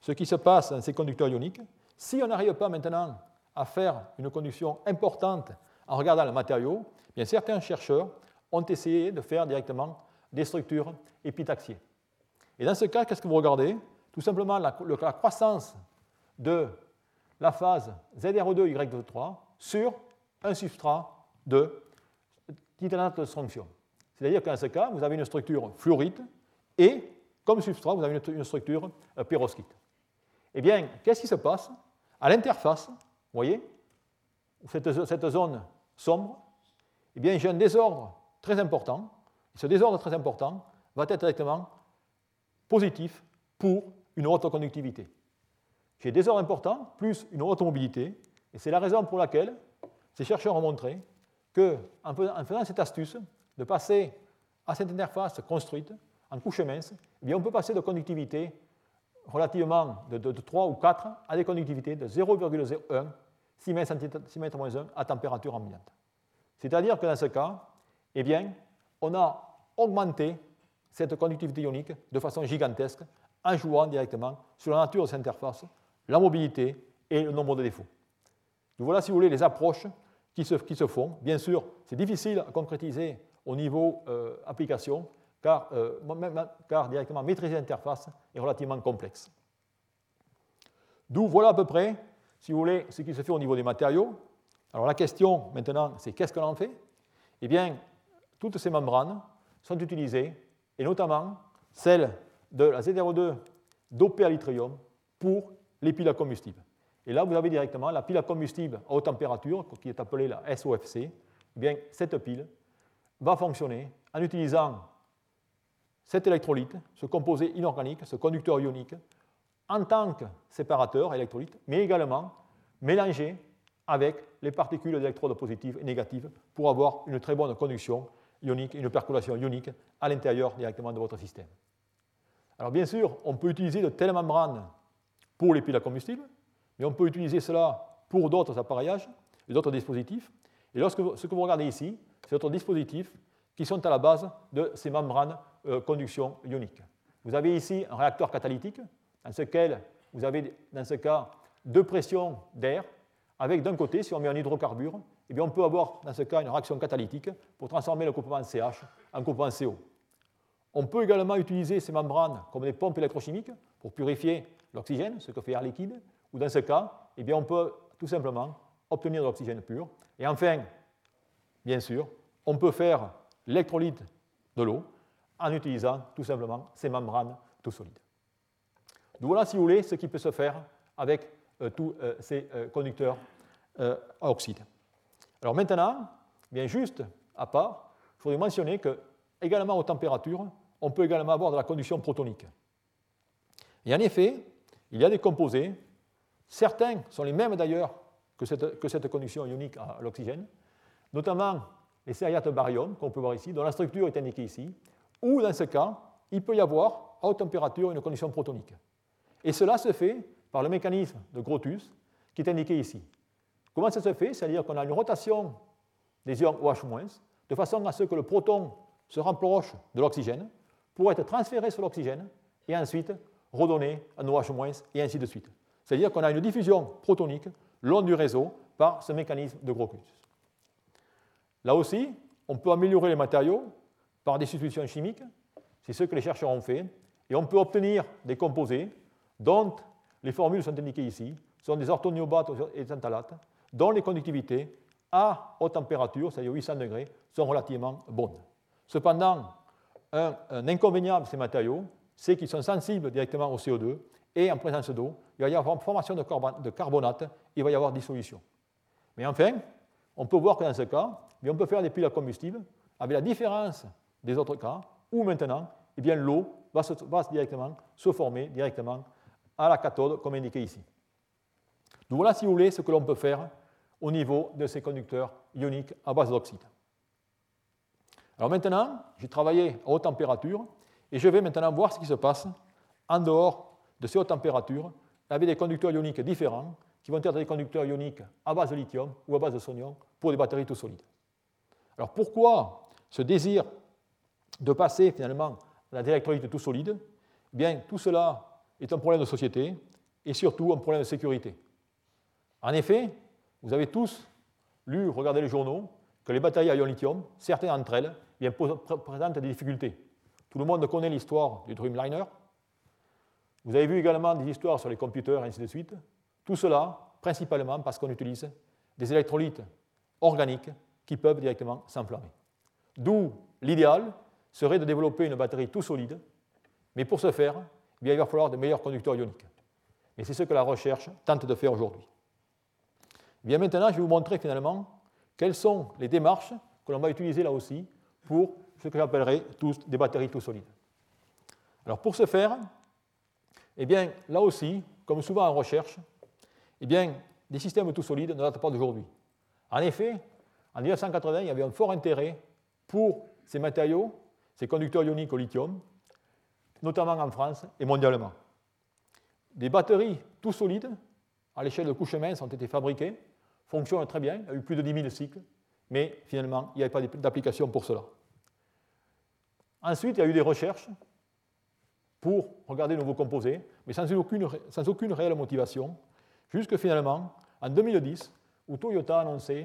ce qui se passe dans ces conducteurs ioniques. Si on n'arrive pas maintenant à faire une conduction importante en regardant le matériau, bien certains chercheurs ont essayé de faire directement des structures épitaxiées. Et dans ce cas, qu'est-ce que vous regardez? Tout simplement la, croissance de la phase ZRO2 Y3 sur un substrat de titanate de strontium. C'est-à-dire qu'en ce cas, vous avez une structure fluorite et, comme substrat, vous avez une structure euh, perovskite. Eh bien, qu'est-ce qui se passe À l'interface, vous voyez, cette, cette zone sombre, eh bien, j'ai un désordre très important. Ce désordre très important va être directement positif pour une haute conductivité. J'ai des désordre important plus une haute mobilité, et c'est la raison pour laquelle ces chercheurs ont montré qu'en faisant cette astuce de passer à cette interface construite en couche mince, eh bien on peut passer de conductivité relativement de, 3 ou 4 à des conductivités de 0,01 6 cm-1 à température ambiante. C'est-à-dire que dans ce cas, eh bien, on a augmenté cette conductivité ionique de façon gigantesque en jouant directement sur la nature de cette interface, la mobilité et le nombre de défauts. Voilà, si vous voulez, les approches qui se, qui se font. Bien sûr, c'est difficile à concrétiser au niveau euh, application, car, euh, car, directement maîtriser l'interface est relativement complexe. D'où voilà à peu près, si vous voulez, ce qui se fait au niveau des matériaux. Alors la question maintenant, c'est qu'est-ce qu'on en fait? Eh bien, toutes ces membranes sont utilisées, et notamment celle de la ZRO2 dopée à l'yttrium pour les piles à combustible. Et là, vous avez directement la pile à combustible à haute température, qui est appelée la SOFC. Eh bien, cette pile va fonctionner en utilisant cet électrolyte, ce composé inorganique, ce conducteur ionique, en tant que séparateur électrolyte, mais également mélangé avec les particules d'électrodes positives et négatives pour avoir une très bonne conduction ionique, une percolation ionique à l'intérieur directement de votre système. Alors bien sûr, on peut utiliser de telles membranes pour les piles à combustible, mais on peut utiliser cela pour d'autres appareillages et d'autres dispositifs. Et lorsque, ce que vous regardez ici, c'est d'autres dispositifs qui sont à la base de ces membranes euh, conduction ionique. Vous avez ici un réacteur catalytique, dans lequel vous avez, dans ce cas, deux pressions d'air, avec d'un côté, si on met un hydrocarbure, eh bien on peut avoir, dans ce cas, une réaction catalytique pour transformer le couplement CH en couplement CO. On peut également utiliser ces membranes comme des pompes électrochimiques pour purifier l'oxygène, ce que fait Air Liquide, ou dans ce cas, eh bien, on peut tout simplement obtenir de l'oxygène pur. Et enfin, bien sûr, on peut faire l'électrolyte de l'eau en utilisant tout simplement ces membranes tout solides. Donc voilà, si vous voulez, ce qui peut se faire avec euh, tous euh, ces euh, conducteurs à oxyde. Alors maintenant, bien juste à part, je voudrais mentionner que également aux températures, on peut également avoir de la conduction protonique. Et en effet, il y a des composés Certains sont les mêmes d'ailleurs que cette, conduction ionique à l'oxygène, notamment les sériates barium, qu'on peut voir ici, dont la structure est indiquée ici, ou dans ce cas, il peut y avoir à haute température une condition protonique. Et cela se fait par le mécanisme de Grotius qui est indiqué ici. Comment ça se fait? C'est-à-dire qu'on a une rotation des ions OH-, de façon à ce que le proton se rapproche de l'oxygène pour être transféré sur l'oxygène et ensuite redonner un OH- et ainsi de suite. C'est-à-dire qu'on a une diffusion protonique long du réseau par ce mécanisme de Grotius. Là aussi, on peut améliorer les matériaux par des substitutions chimiques, c'est ce que les chercheurs ont fait, et on peut obtenir des composés dont les formules sont indiquées ici, sont des orthoniobates et des tanthalates, dont les conductivités à haute température, c'est-à-dire 800 degrés, sont relativement bonnes. Cependant, un inconvénient de ces matériaux, c'est qu'ils sont sensibles directement au CO2 et en présence d'eau, il va y avoir formation de carbonate, il va y avoir dissolution. Mais enfin, on peut voir que dans ce cas, on peut faire des piles à combustible avec la différence des autres cas, où maintenant, eh l'eau va, va, directement se former directement à la cathode, comme indiqué ici. Donc voilà, si vous voulez, ce que l'on peut faire au niveau de ces conducteurs ioniques à base d'oxyde. Alors maintenant, j'ai travaillé à haute température et je vais maintenant voir ce qui se passe en dehors de ces hautes températures avec des conducteurs ioniques différents qui vont être des conducteurs ioniques à base de lithium ou à base de sodium pour des batteries tout solides. Alors pourquoi ce désir de passer finalement à la d'électrolyte tout solide? Eh Bien, tout cela est un problème de société et surtout un problème de sécurité. En effet, vous avez tous lu, regardé les journaux, que les batailles à ion lithium, certaines d'entre elles, bien, présentent des difficultés. Tout le monde connaît l'histoire du Dreamliner. Vous avez vu également des histoires sur les computers, et ainsi de suite. Tout cela, principalement parce qu'on utilise des électrolytes organiques qui peuvent directement s'enflammer. D'où l'idéal serait de développer une batterie tout solide, mais pour ce faire, eh il va falloir de meilleurs conducteurs ioniques. Et c'est ce que la recherche tente de faire aujourd'hui. Eh bien maintenant, je vais vous montrer finalement quelles sont les démarches que l'on va utiliser là aussi pour ce que j'appellerais des batteries tout solides. Alors pour ce faire, eh bien, là aussi, comme souvent en recherche, eh bien, des systèmes tout solides ne datent pas d'aujourd'hui. En effet, en 1980, il y avait un fort intérêt pour ces matériaux, ces conducteurs ioniques au lithium, notamment en France et mondialement. Des batteries tout solides, à l'échelle de couches minces, ont été fabriquées fonctionne très bien, il y a eu plus de 10 000 cycles, mais finalement, il n'y avait pas d'application pour cela. Ensuite, il y a eu des recherches pour regarder de nouveaux composés, mais sans aucune, sans aucune réelle motivation, jusque finalement, en 2010, où Toyota a annoncé,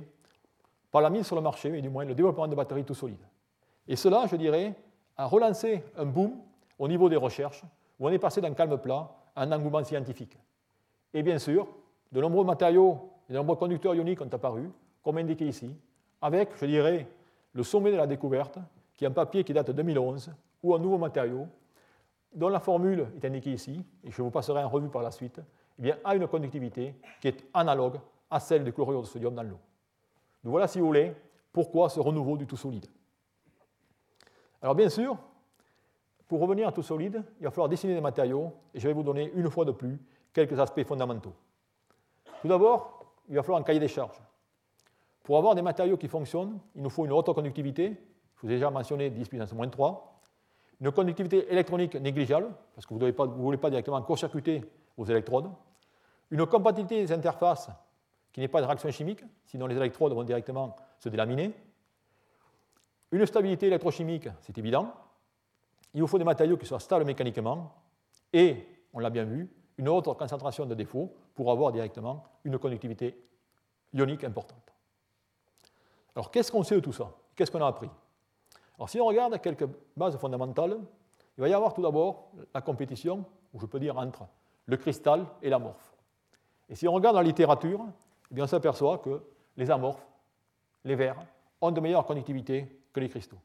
par la mise sur le marché, mais du moins le développement de batteries tout solides. Et cela, je dirais, a relancé un boom au niveau des recherches, où on est passé d'un calme plat à un engouement scientifique. Et bien sûr, de nombreux matériaux de nombreux conducteurs ioniques ont apparu, comme indiqué ici, avec, je dirais, le sommet de la découverte, qui est un papier qui date de 2011, ou un nouveau matériau, dont la formule est indiquée ici, et je vous passerai en revue par la suite, eh bien, a une conductivité qui est analogue à celle du chlorure de sodium dans l'eau. Donc voilà, si vous voulez, pourquoi ce renouveau du tout solide. Alors bien sûr, pour revenir à tout solide, il va falloir dessiner des matériaux, et je vais vous donner une fois de plus quelques aspects fondamentaux. Tout d'abord, il va falloir un cahier des charges. Pour avoir des matériaux qui fonctionnent, il nous faut une haute conductivité, je vous ai déjà mentionné 10 puissance moins 3, une conductivité électronique négligeable, parce que vous ne voulez pas directement court-circuiter vos électrodes, une compatibilité des interfaces qui n'est pas de réaction chimique, sinon les électrodes vont directement se délaminer, une stabilité électrochimique, c'est évident, il vous faut des matériaux qui soient stables mécaniquement, et, on l'a bien vu, une autre concentration de défauts pour avoir directement une conductivité ionique importante. Alors, qu'est-ce qu'on sait de tout ça? Qu'est-ce qu'on a appris? Alors, si on regarde quelques bases fondamentales, il va y avoir tout d'abord la compétition, ou je peux dire entre le cristal et l'amorphe. Et si on regarde la littérature, eh bien, on s'aperçoit que les amorphes, les verres, ont de meilleures conductivités que les cristaux.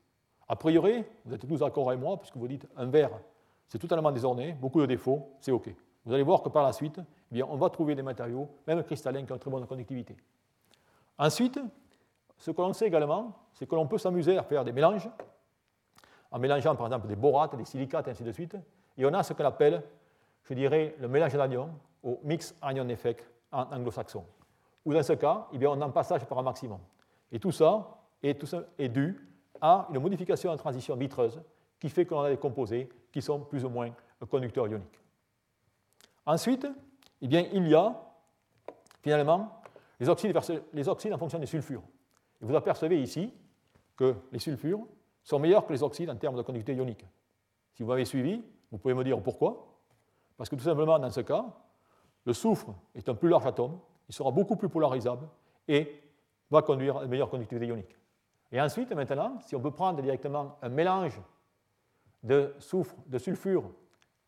A priori, vous êtes tous d'accord avec moi, puisque vous dites un verre, c'est totalement désorné, beaucoup de défauts, c'est OK. Vous allez voir que par la suite, eh bien, on va trouver des matériaux, même cristallins, qui ont une très bonne conductivité. Ensuite, ce que l'on sait également, c'est que l'on peut s'amuser à faire des mélanges, en mélangeant par exemple des borates, des silicates, et ainsi de suite. Et on a ce qu'on appelle, je dirais, le mélange d'anions, ou mix anion effect en anglo-saxon. Ou dans ce cas, eh bien, on a un passage par un maximum. Et tout ça est, tout est dû à une modification en transition vitreuse qui fait que l'on a des composés qui sont plus ou moins conducteurs ioniques. Ensuite, eh bien, il y a finalement les oxydes, les oxydes en fonction des sulfures. Et vous apercevez ici que les sulfures sont meilleurs que les oxydes en termes de conductivité ionique. Si vous m'avez suivi, vous pouvez me dire pourquoi. Parce que tout simplement, dans ce cas, le soufre est un plus large atome, il sera beaucoup plus polarisable et va conduire à une meilleure conductivité ionique. Et ensuite, maintenant, si on peut prendre directement un mélange de soufre, de sulfure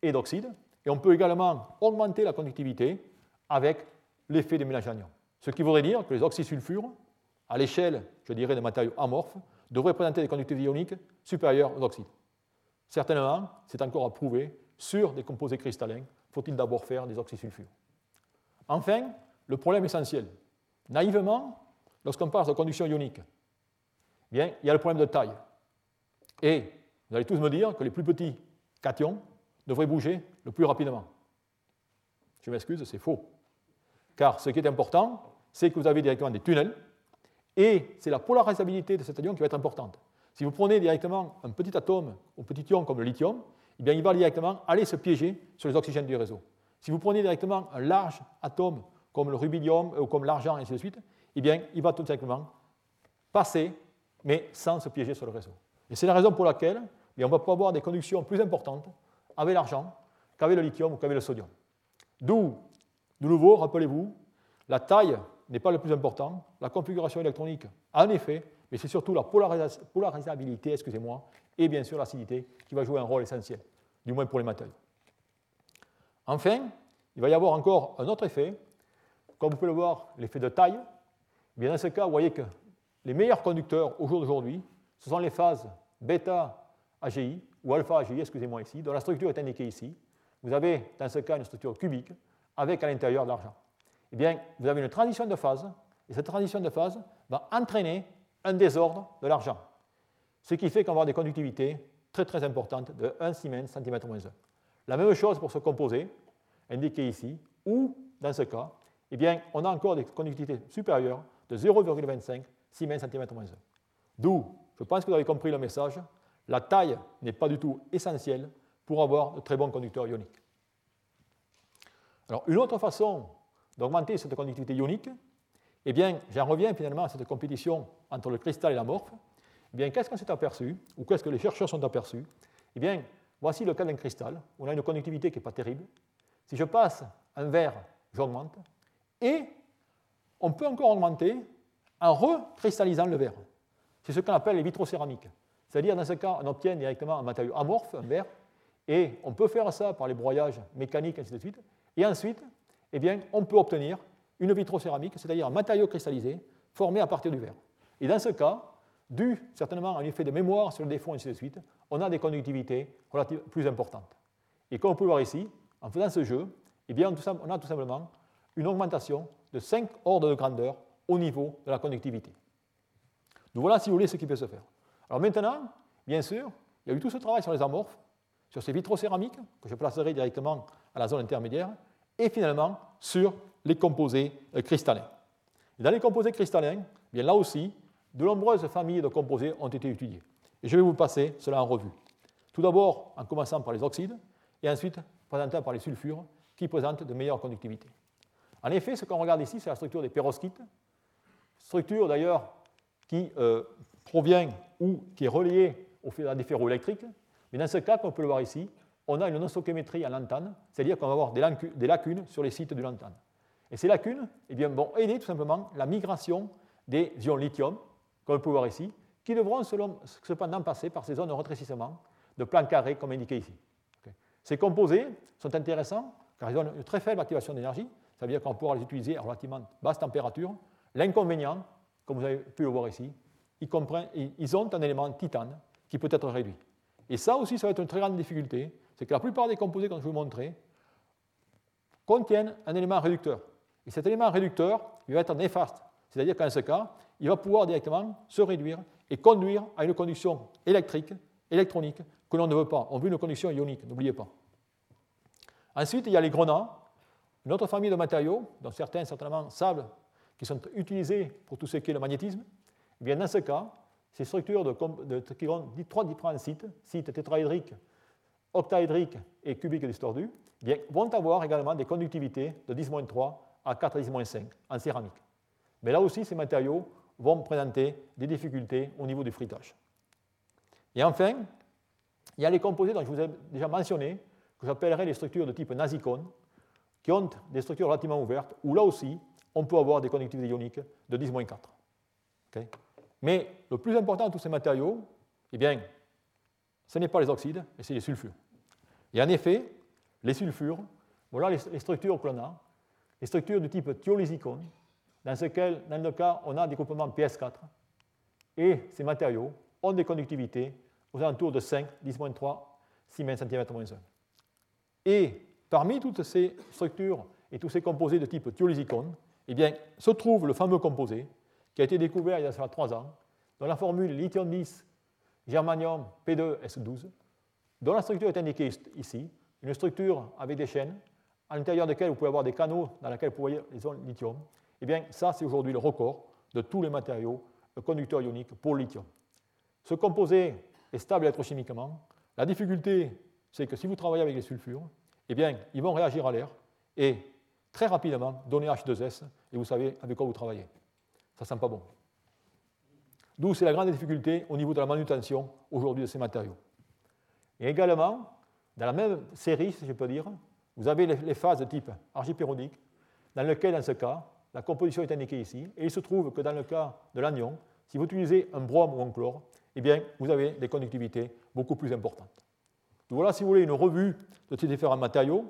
et d'oxyde, et on peut également augmenter la conductivité avec l'effet de mélange anion. Ce qui voudrait dire que les oxysulfures, à l'échelle, je dirais, de matériaux amorphes, devraient présenter des conductivités ioniques supérieures aux oxydes. Certainement, c'est encore à prouver sur des composés cristallins. Faut-il d'abord faire des oxysulfures Enfin, le problème essentiel. Naïvement, lorsqu'on parle de conduction ionique, eh bien, il y a le problème de taille. Et vous allez tous me dire que les plus petits cations devraient bouger le plus rapidement. Je m'excuse, c'est faux. Car ce qui est important, c'est que vous avez directement des tunnels, et c'est la polarisabilité de cet ion qui va être importante. Si vous prenez directement un petit atome ou petit ion comme le lithium, eh bien, il va directement aller se piéger sur les oxygènes du réseau. Si vous prenez directement un large atome comme le rubidium ou comme l'argent, et ainsi de suite, eh bien, il va tout simplement passer, mais sans se piéger sur le réseau. Et c'est la raison pour laquelle eh on va pouvoir avoir des conductions plus importantes avec l'argent qu'avec le lithium ou qu'avec le sodium. D'où, de nouveau, rappelez-vous, la taille n'est pas le plus important, la configuration électronique en effet, mais c'est surtout la polarisabilité, excusez-moi, et bien sûr l'acidité qui va jouer un rôle essentiel, du moins pour les matériaux. Enfin, il va y avoir encore un autre effet. Comme vous pouvez le voir, l'effet de taille. Bien dans ce cas, vous voyez que les meilleurs conducteurs au jour d'aujourd'hui, ce sont les phases bêta AGI ou alpha AGI, excusez-moi ici, dont la structure est indiquée ici. Vous avez dans ce cas une structure cubique avec à l'intérieur de l'argent. Eh bien, vous avez une transition de phase, et cette transition de phase va entraîner un désordre de l'argent. Ce qui fait qu'on va avoir des conductivités très très importantes de 1 Siemens cm-1. La même chose pour ce composé, indiqué ici, ou dans ce cas, eh bien, on a encore des conductivités supérieures de 0,25 Siemens cm-1. D'où, je pense que vous avez compris le message, la taille n'est pas du tout essentielle pour avoir de très bons conducteurs ioniques. Alors, une autre façon d'augmenter cette conductivité ionique, eh bien, j'en reviens finalement à cette compétition entre le cristal et l'amorphe. Eh bien, qu'est-ce qu'on s'est aperçu, ou qu'est-ce que les chercheurs sont aperçus? Eh bien, voici le cas d'un cristal, on a une conductivité qui n'est pas terrible. Si je passe un verre, j'augmente, et on peut encore augmenter en recristallisant le verre. C'est ce qu'on appelle les vitrocéramiques. C'est-à-dire, dans ce cas, on obtient directement un matériau amorphe, un verre, et on peut faire ça par les broyages mécaniques, ainsi de suite. Et ensuite, eh bien, on peut obtenir une vitrocéramique, c'est-à-dire un matériau cristallisé formé à partir du verre. Et dans ce cas, dû certainement à un effet de mémoire sur le défaut, ainsi de suite, on a des conductivités plus importantes. Et comme on peut le voir ici, en faisant ce jeu, eh bien, on a tout simplement une augmentation de 5 ordres de grandeur au niveau de la conductivité. Donc voilà, si vous voulez, ce qui peut se faire. Alors maintenant, bien sûr, il y a eu tout ce travail sur les amorphes, sur ces vitrocéramiques, que je placerai directement à la zone intermédiaire, et finalement sur les composés euh, cristallins. Dans les composés cristallins, bien là aussi, de nombreuses familles de composés ont été étudiées. Et je vais vous passer cela en revue. Tout d'abord en commençant par les oxydes, et ensuite présentant par les sulfures, qui présentent de meilleures conductivités. En effet, ce qu'on regarde ici, c'est la structure des perovskites, structure d'ailleurs qui euh, provient ou qui est reliée au à des ferroélectriques. Mais dans ce cas, comme on peut le voir ici, on a une nosochémétrie en lantane, c'est-à-dire qu'on va avoir des lacunes sur les sites du lantane. Et ces lacunes eh bien, vont aider tout simplement la migration des ions lithium, comme on peut voir ici, qui devront cependant passer par ces zones de rétrécissement de plan carré comme indiqué ici. Ces composés sont intéressants car ils ont une très faible activation d'énergie, ça veut dire qu'on pourra les utiliser à relativement basse température. L'inconvénient, comme vous avez pu le voir ici, ils ont un élément titane qui peut être réduit. Et ça aussi, ça va être une très grande difficulté, c'est que la plupart des composés, comme je vous montrer, contiennent un élément réducteur. Et cet élément réducteur, il va être néfaste. C'est-à-dire qu'en ce cas, il va pouvoir directement se réduire et conduire à une conduction électrique, électronique, que l'on ne veut pas. On veut une conduction ionique, n'oubliez pas. Ensuite, il y a les grenats, une autre famille de matériaux, dont certains certainement savent, qui sont utilisés pour tout ce qui est le magnétisme. Et eh bien, dans ce cas, ces structures de, qui ont trois différents sites, sites tétraédriques, octaédriques et cubiques distordus, vont avoir également des conductivités de 10-3 à 4 10-5 en céramique. Mais là aussi, ces matériaux vont présenter des difficultés au niveau du fritage. Et enfin, il y a les composés dont je vous ai déjà mentionné, que j'appellerai les structures de type nasicone, qui ont des structures relativement ouvertes, où là aussi, on peut avoir des conductivités ioniques de 10-4. Mais le plus important de tous ces matériaux, eh bien, ce n'est pas les oxydes, c'est les sulfures. Et en effet, les sulfures, voilà les, structures que l'on a, les structures du type thiolysicone, dans, lequel, dans le cas, on a des groupements PS4, et ces matériaux ont des conductivités aux alentours de 5, 10-3, Siemens cm-1. Et parmi toutes ces structures et tous ces composés de type thiolysicone, eh bien, se trouve le fameux composé qui a été découvert il y a 3 ans, dont la formule lithium 10, germanium P2S12, dont la structure est indiquée ici, une structure avec des chaînes, à l'intérieur desquelles vous pouvez avoir des canaux dans lesquels vous voyez les zones lithium. Eh bien, ça, c'est aujourd'hui le record de tous les matériaux conducteurs ioniques pour lithium. Ce composé est stable électrochimiquement. La difficulté, c'est que si vous travaillez avec les sulfures, eh bien, ils vont réagir à l'air et très rapidement donner H2S et vous savez avec quoi vous travaillez. Ça ne sent pas bon. D'où c'est la grande difficulté au niveau de la manutention aujourd'hui de ces matériaux. Et également, dans la même série, si je peux dire, vous avez les phases de type argipériodique, dans lequel, dans ce cas, la composition est indiquée ici, et il se trouve que dans le cas de l'anion, si vous utilisez un brome ou un chlore, eh bien, vous avez des conductivités beaucoup plus importantes. Donc voilà, si vous voulez, une revue de ces différents matériaux,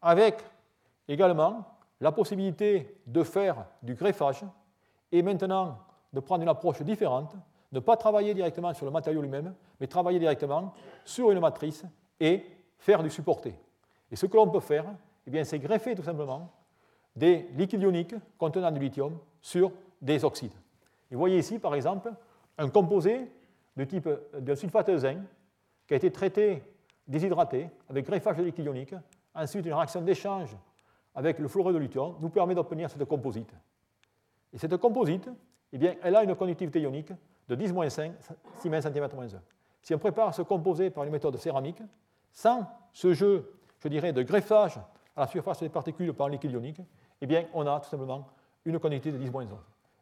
avec également la possibilité de faire du greffage, et maintenant de prendre une approche différente, ne pas travailler directement sur le matériau lui-même, mais travailler directement sur une matrice et faire du supporté. Et ce que l'on peut faire, eh c'est greffer tout simplement des liquides ioniques contenant du lithium sur des oxydes. vous voyez ici, par exemple, un composé de type de sulfate de zinc qui a été traité, déshydraté, avec greffage de liquide ionique. Ensuite, une réaction d'échange avec le fluorure de lithium nous permet d'obtenir cette composite. Et cette composite, eh bien, elle a une conductivité ionique de 10-5, 6 cm-1. Si on prépare ce composé par une méthode céramique, sans ce jeu, je dirais, de greffage à la surface des particules par un liquide ionique, eh bien, on a tout simplement une conductivité de 10-11.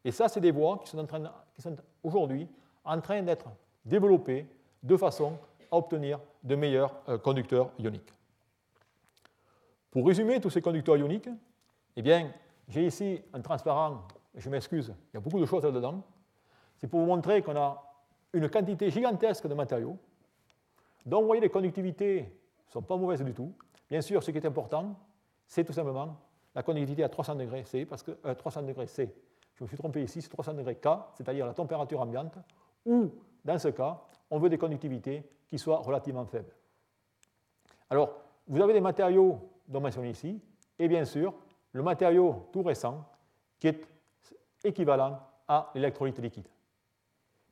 Et ça, c'est des voies qui sont, aujourd'hui en train d'être développées de façon à obtenir de meilleurs euh, conducteurs ioniques. Pour résumer tous ces conducteurs ioniques, eh j'ai ici un transparent, je m'excuse, il y a beaucoup de choses là-dedans. C'est pour vous montrer qu'on a une quantité gigantesque de matériaux, dont vous voyez les conductivités ne sont pas mauvaises du tout. Bien sûr, ce qui est important, c'est tout simplement la conductivité à 300 degrés C, parce que 300 euh, degrés C, je me suis trompé ici, c'est 300 degrés K, c'est-à-dire la température ambiante, ou dans ce cas, on veut des conductivités qui soient relativement faibles. Alors, vous avez des matériaux dont mentionnés ici, et bien sûr, le matériau tout récent qui est équivalent à l'électrolyte liquide.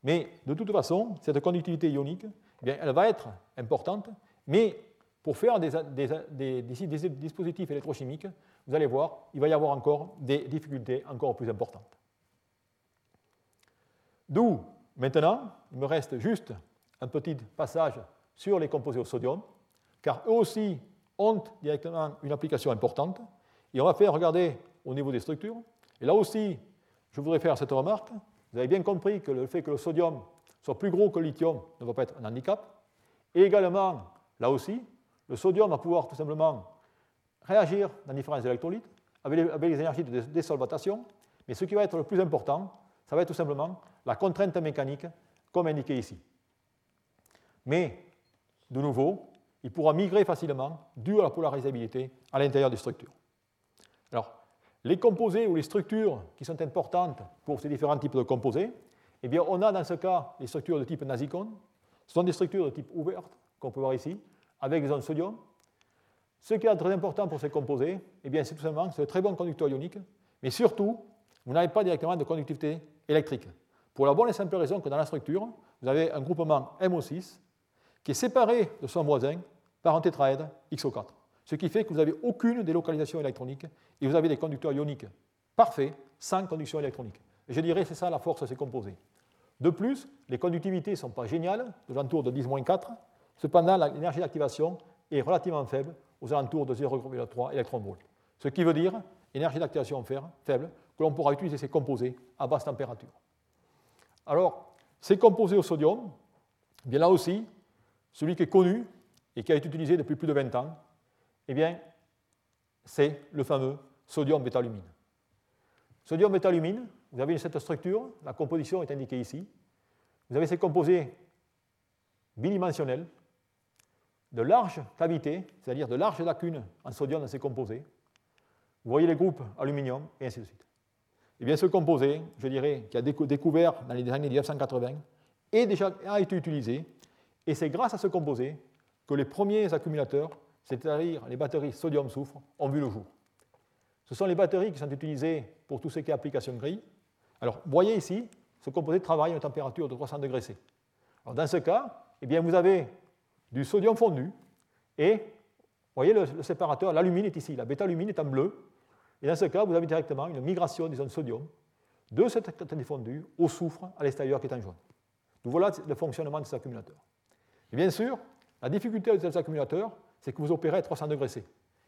Mais de toute façon, cette conductivité ionique, eh bien, elle va être importante, mais pour faire des, dispositifs électrochimiques, vous allez voir, il va y avoir encore des difficultés encore plus importantes. D'où, maintenant, il me reste juste un petit passage sur les composés au sodium, car eux aussi ont directement une application importante. Et on va faire regarder au niveau des structures. Et là aussi, je voudrais faire cette remarque. Vous avez bien compris que le fait que le sodium soit plus gros que le lithium ne va pas être un handicap. Et également, là aussi, le sodium va pouvoir tout simplement réagir dans différents électrolytes avec les, énergies de désolvatation. Mais ce qui va être le plus important, ça va être tout simplement la contrainte mécanique, comme indiqué ici. Mais, de nouveau, il pourra migrer facilement dû à la polarisabilité à l'intérieur des structures. Alors, les composés ou les structures qui sont importantes pour ces différents types de composés, eh bien, on a dans ce cas les structures de type nasicon. Ce sont des structures de type ouverte, qu'on peut voir ici, avec des ions de sodium. Ce qui est très important pour ces composés, eh c'est tout simplement que c'est de très bons conducteurs ioniques, mais surtout, vous n'avez pas directement de conductivité électrique. Pour la bonne et simple raison que dans la structure, vous avez un groupement MO6 qui est séparé de son voisin par un tétraèdre XO4. Ce qui fait que vous n'avez aucune délocalisation électronique et vous avez des conducteurs ioniques parfaits sans conduction électronique. Je dirais c'est ça la force de ces composés. De plus, les conductivités ne sont pas géniales, aux alentours de 10-4, Cependant, l'énergie d'activation est relativement faible, aux alentours de 0,3 électronvolts. Ce qui veut dire énergie d'activation faible, que l'on pourra utiliser ces composés à basse température. Alors, ces composés au sodium, bien là aussi, celui qui est connu et qui a été utilisé depuis plus de 20 ans, eh bien, c'est le fameux sodium bétalumine. Sodium bétalumine, vous avez cette structure, la composition est indiquée ici. Vous avez ces composés bidimensionnels de larges cavités, c'est-à-dire de larges lacunes en sodium dans ces composés. Vous voyez les groupes aluminium et ainsi de suite. Et eh bien ce composé, je dirais, qui a découvert dans les années 1980, est déjà, a été utilisé, et c'est grâce à ce composé que les premiers accumulateurs, c'est-à-dire les batteries sodium-soufre, ont vu le jour. Ce sont les batteries qui sont utilisées pour tout ce qui est application gris, Alors, voyez ici, ce composé travaille à une température de 300 degrés C. Alors, dans ce cas, eh bien, vous avez du sodium fondu et, voyez, le, séparateur, l'alumine est ici, la bêta-alumine est en bleu. Et dans ce cas, vous avez directement une migration des ions sodium de cette catégorie fondue au soufre à l'extérieur qui est en jaune. Donc voilà le fonctionnement de ces accumulateurs. Et bien sûr, la difficulté de ces accumulateurs, c'est que vous opérez à 300 degrés C.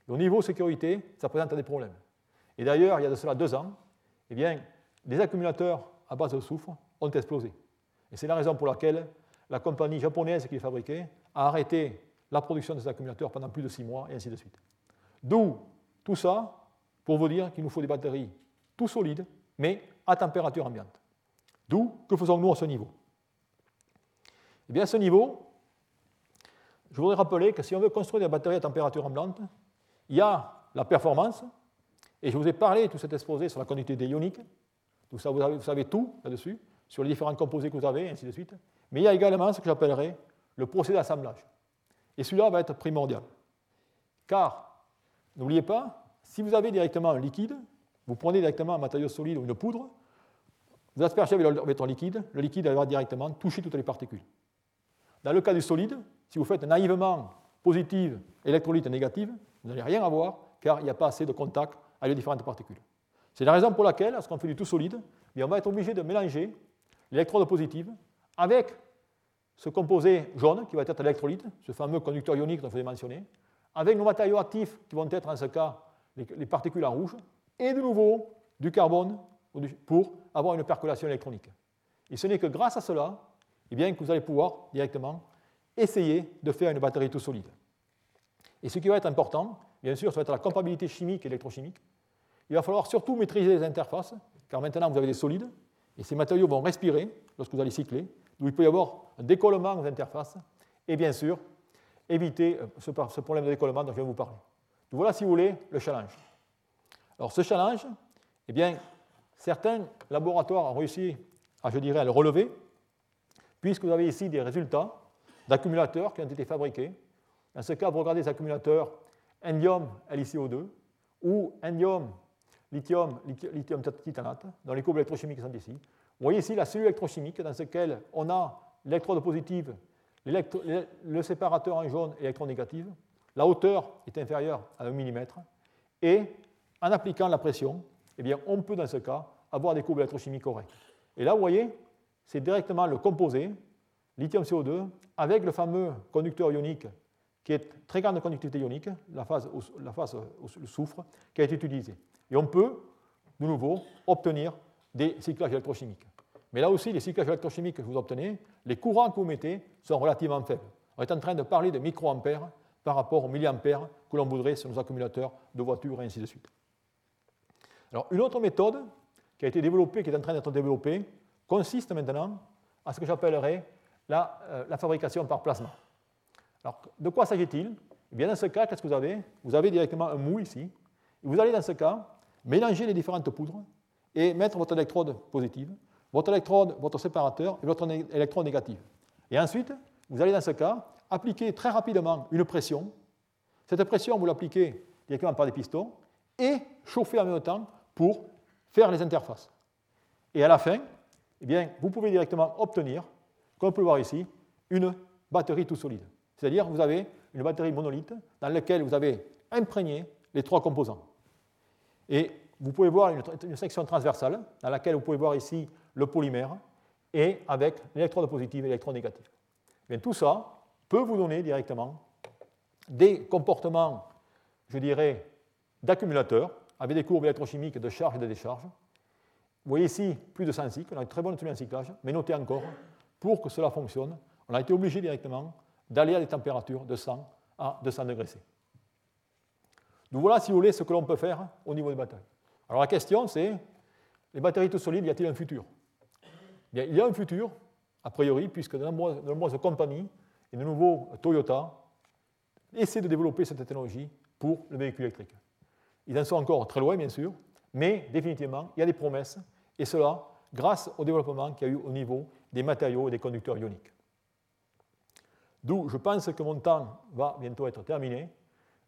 Au niveau sécurité, ça présente des problèmes. Et d'ailleurs, il y a de cela deux ans, eh bien, les accumulateurs à base de soufre ont explosé. Et c'est la raison pour laquelle la compagnie japonaise qui les fabriquait a arrêté la production de ces accumulateurs pendant plus de six mois, et ainsi de suite. D'où tout ça pour vous dire qu'il nous faut des batteries tout solides, mais à température ambiante. D'où, que faisons-nous à ce niveau? Eh bien, à ce niveau, je voudrais rappeler que si on veut construire des batteries à température ambiante, il y a la performance, et je vous ai parlé, tout cet exposé sur la conductivité ionique, tout ça, vous, savez tout là-dessus, sur les différents composés que vous avez, ainsi de suite. Mais il y a également ce que j'appellerais le procédé d'assemblage. Et celui-là va être primordial. Car, n'oubliez pas, si vous avez directement un liquide, vous prenez directement un matériau solide ou une poudre, vous aspergez avec béton liquide, le liquide va directement toucher toutes les particules. Dans le cas du solide, si vous faites naïvement positive électrolyte négative, vous n'allez rien avoir car il n'y a pas assez de contact avec les différentes particules. C'est la raison pour laquelle, lorsqu'on fait du tout solide, on va être obligé de mélanger l'électrode positive avec ce composé jaune qui va être l'électrolyte, ce fameux conducteur ionique dont je vous ai mentionné, avec nos matériaux actifs qui vont être en ce cas les particules en rouge, et de nouveau du carbone pour avoir une percolation électronique. Et ce n'est que grâce à cela eh bien, que vous allez pouvoir directement essayer de faire une batterie tout solide. Et ce qui va être important, bien sûr, ça va être la compatibilité chimique et électrochimique. Il va falloir surtout maîtriser les interfaces, car maintenant vous avez des solides, et ces matériaux vont respirer lorsque vous allez cycler, d'où il peut y avoir un décollement aux interfaces, et bien sûr, éviter euh, ce problème de décollement dont je viens de vous parler. Donc voilà, si vous voulez, le challenge. Alors ce challenge, eh bien, certains laboratoires ont réussi à, je dirais, à le relever, puisque vous avez ici des résultats d'accumulateurs qui ont été fabriqués. Dans ce cas, vous regardez les accumulateurs indium LiCO2 ou indium lithium lithium titanate, dans les courbes électrochimiques sont ici. Vous voyez ici la cellule électrochimique dans laquelle on a l'électrode positive, le séparateur en jaune et l'électron négatif. La hauteur est inférieure à 1 mm et en appliquant la pression, eh bien, on peut dans ce cas avoir des courbes électrochimiques correctes. Et là, vous voyez, c'est directement le composé, lithium CO2, avec le fameux conducteur ionique, qui est très grande conductivité ionique, la phase, la phase le soufre, qui a été utilisé. Et on peut, de nouveau, obtenir des cyclages électrochimiques. Mais là aussi, les cyclages électrochimiques que vous obtenez, les courants que vous mettez sont relativement faibles. On est en train de parler de microampères par rapport aux milliampères que l'on voudrait sur nos accumulateurs de voitures et ainsi de suite. Alors, une autre méthode qui a été développée, qui est en train d'être développée, consiste maintenant à ce que j'appellerais la, euh, la, fabrication par plasma. Alors, de quoi s'agit-il? Eh bien, Dans ce cas, qu'est-ce que vous avez? Vous avez directement un mou ici. Vous allez, dans ce cas, mélanger les différentes poudres et mettre votre électrode positive, votre électrode, votre séparateur et votre électrode négative. Et ensuite, vous allez, dans ce cas, appliquer très rapidement une pression. Cette pression, vous l'appliquez directement par des pistons et chauffer en même temps pour faire les interfaces. Et à la fin, eh bien, vous pouvez directement obtenir, comme on peut le voir ici, une batterie tout solide. C'est-à-dire vous avez une batterie monolithe dans laquelle vous avez imprégné les trois composants. Et vous pouvez voir une, section transversale dans laquelle vous pouvez voir ici le polymère et avec l'électrode positive et l'électrode négative. Bien, tout ça peut vous donner directement des comportements, je dirais, d'accumulateurs avec des courbes électrochimiques de charge et de décharge. Vous voyez ici plus de 100 cycles, on a une très bonne tenue en cyclage, mais notez encore, pour que cela fonctionne, on a été obligé directement d'aller à des températures de 100 à 200 degrés C. Donc voilà, si vous voulez, ce que l'on peut faire au niveau des batteries. Alors la question, c'est, les batteries tout solides, y a-t-il un futur? Bien, Il y a un futur, a priori, puisque de nombreuses, de compagnies, et de nouveau Toyota, essaient de développer cette technologie pour le véhicule électrique. Ils en sont encore très loin, bien sûr, mais définitivement, il y a des promesses, et cela grâce au développement qu'il y a eu au niveau des matériaux et des conducteurs ioniques. D'où je pense que mon temps va bientôt être terminé,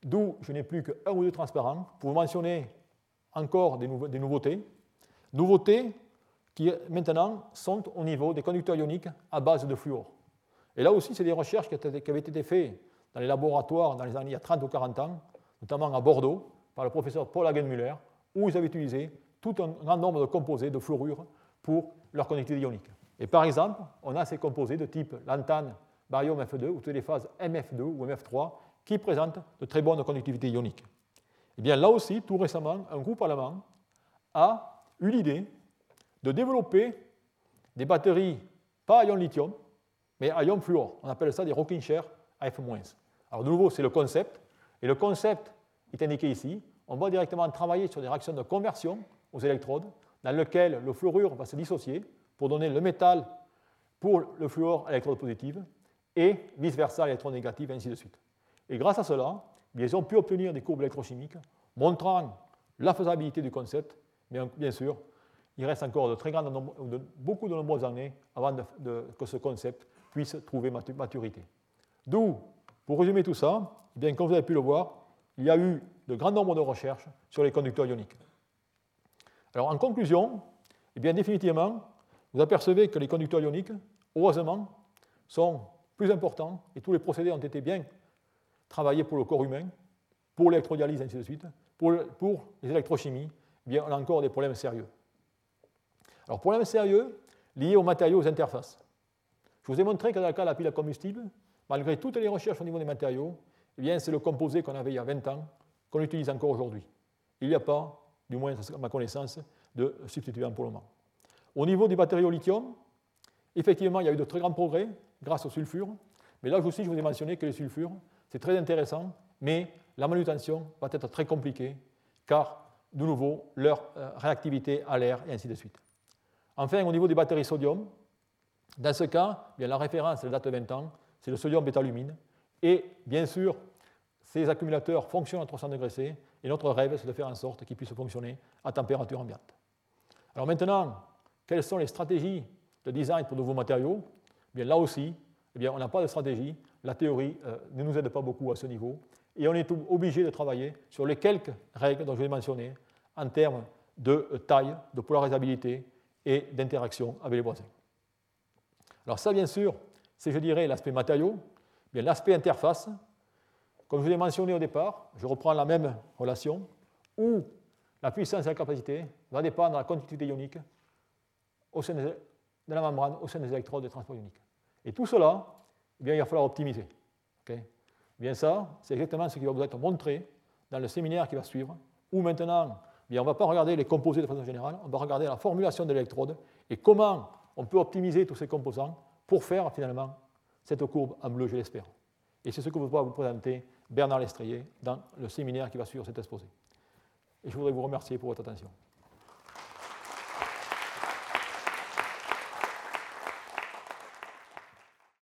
d'où je n'ai plus qu'un ou deux transparents pour vous mentionner encore des, nouveautés. Nouveautés qui maintenant sont au niveau des conducteurs ioniques à base de fluor. Et là aussi, c'est des recherches qui avaient été faites dans les laboratoires dans les années il y a 30 ou 40 ans, notamment à Bordeaux, par le professeur Paul Hagenmüller, où ils avaient utilisé tout un grand nombre de composés de fluorure pour leur conductivité ionique. Et par exemple, on a ces composés de type lantane, barium F2 ou téléphases MF2 ou MF3 qui présentent de très bonnes conductivités ioniques. Et eh bien là aussi, tout récemment, un groupe allemand a eu l'idée de développer des batteries pas à ion lithium, mais à ion fluor. On appelle ça des rocking chair AF-. Alors de nouveau, c'est le concept. Et le concept est indiqué ici. On va directement travailler sur des réactions de conversion aux électrodes, dans lesquelles le fluorure va se dissocier pour donner le métal pour le fluor à l'électrode positive, et vice-versa à l'électrode négative, ainsi de suite. Et grâce à cela, ils ont pu obtenir des courbes électrochimiques montrant la faisabilité du concept, mais bien sûr, il reste encore de très grandes, de, beaucoup de nombreuses années avant que ce concept puisse trouver maturité. D'où, pour résumer tout ça, eh bien, comme vous avez pu le voir, il y a eu de grands nombres de recherches sur les conducteurs ioniques. Alors, en conclusion, eh bien, définitivement, vous apercevez que les conducteurs ioniques, heureusement, sont plus importants et tous les procédés ont été bien travaillés pour le corps humain, pour l'électrodialyse, ainsi de suite. Pour, les électrochimies, eh bien, on a encore des problèmes sérieux. Alors, problème sérieux lié aux matériaux, aux interfaces. Je vous ai montré que dans cas de la pile à combustible, malgré toutes les recherches au niveau des matériaux, eh c'est le composé qu'on avait il y a 20 ans qu'on utilise encore aujourd'hui. Il n'y a pas, du moins à ma connaissance, de substituant pour le moment. Au niveau des batteries au lithium, effectivement, il y a eu de très grands progrès grâce au sulfure, mais là aussi, je vous ai mentionné que les sulfures, c'est très intéressant, mais la manutention va être très compliquée, car, de nouveau, leur euh, réactivité à l'air et ainsi de suite. Enfin, au niveau des batteries sodium, dans ce cas, bien, la référence, elle date de 20 ans, c'est le sodium bétalumine. Et bien sûr, ces accumulateurs fonctionnent à 300 degrés C, et notre rêve, c'est de faire en sorte qu'ils puissent fonctionner à température ambiante. Alors maintenant, quelles sont les stratégies de design pour de nouveaux matériaux? Eh bien, Là aussi, eh bien, on n'a pas de stratégie. La théorie euh, ne nous aide pas beaucoup à ce niveau. Et on est obligé de travailler sur les quelques règles dont je vais mentionner en termes de euh, taille, de polarisabilité et d'interaction avec les voisins. Alors ça, bien sûr, c'est, je dirais, l'aspect matériau. Bien, l'aspect interface, comme je l'ai mentionné au départ, je reprends la même relation, où la puissance et la capacité va dépendre de la conductivité ionique au sein de la membrane, au sein des électrodes de transport ionique. Et tout cela, eh bien, il va falloir optimiser. Eh bien ça, c'est exactement ce qui va vous être montré dans le séminaire qui va suivre, où maintenant on ne va pas regarder les composés de façon générale, on va regarder la formulation de l'électrode et comment on peut optimiser tous ces composants pour faire finalement cette courbe en bleu, je l'espère. Et c'est ce que va vous présenter Bernard Lestrier dans le séminaire qui va suivre cet exposé. Et je voudrais vous remercier pour votre attention.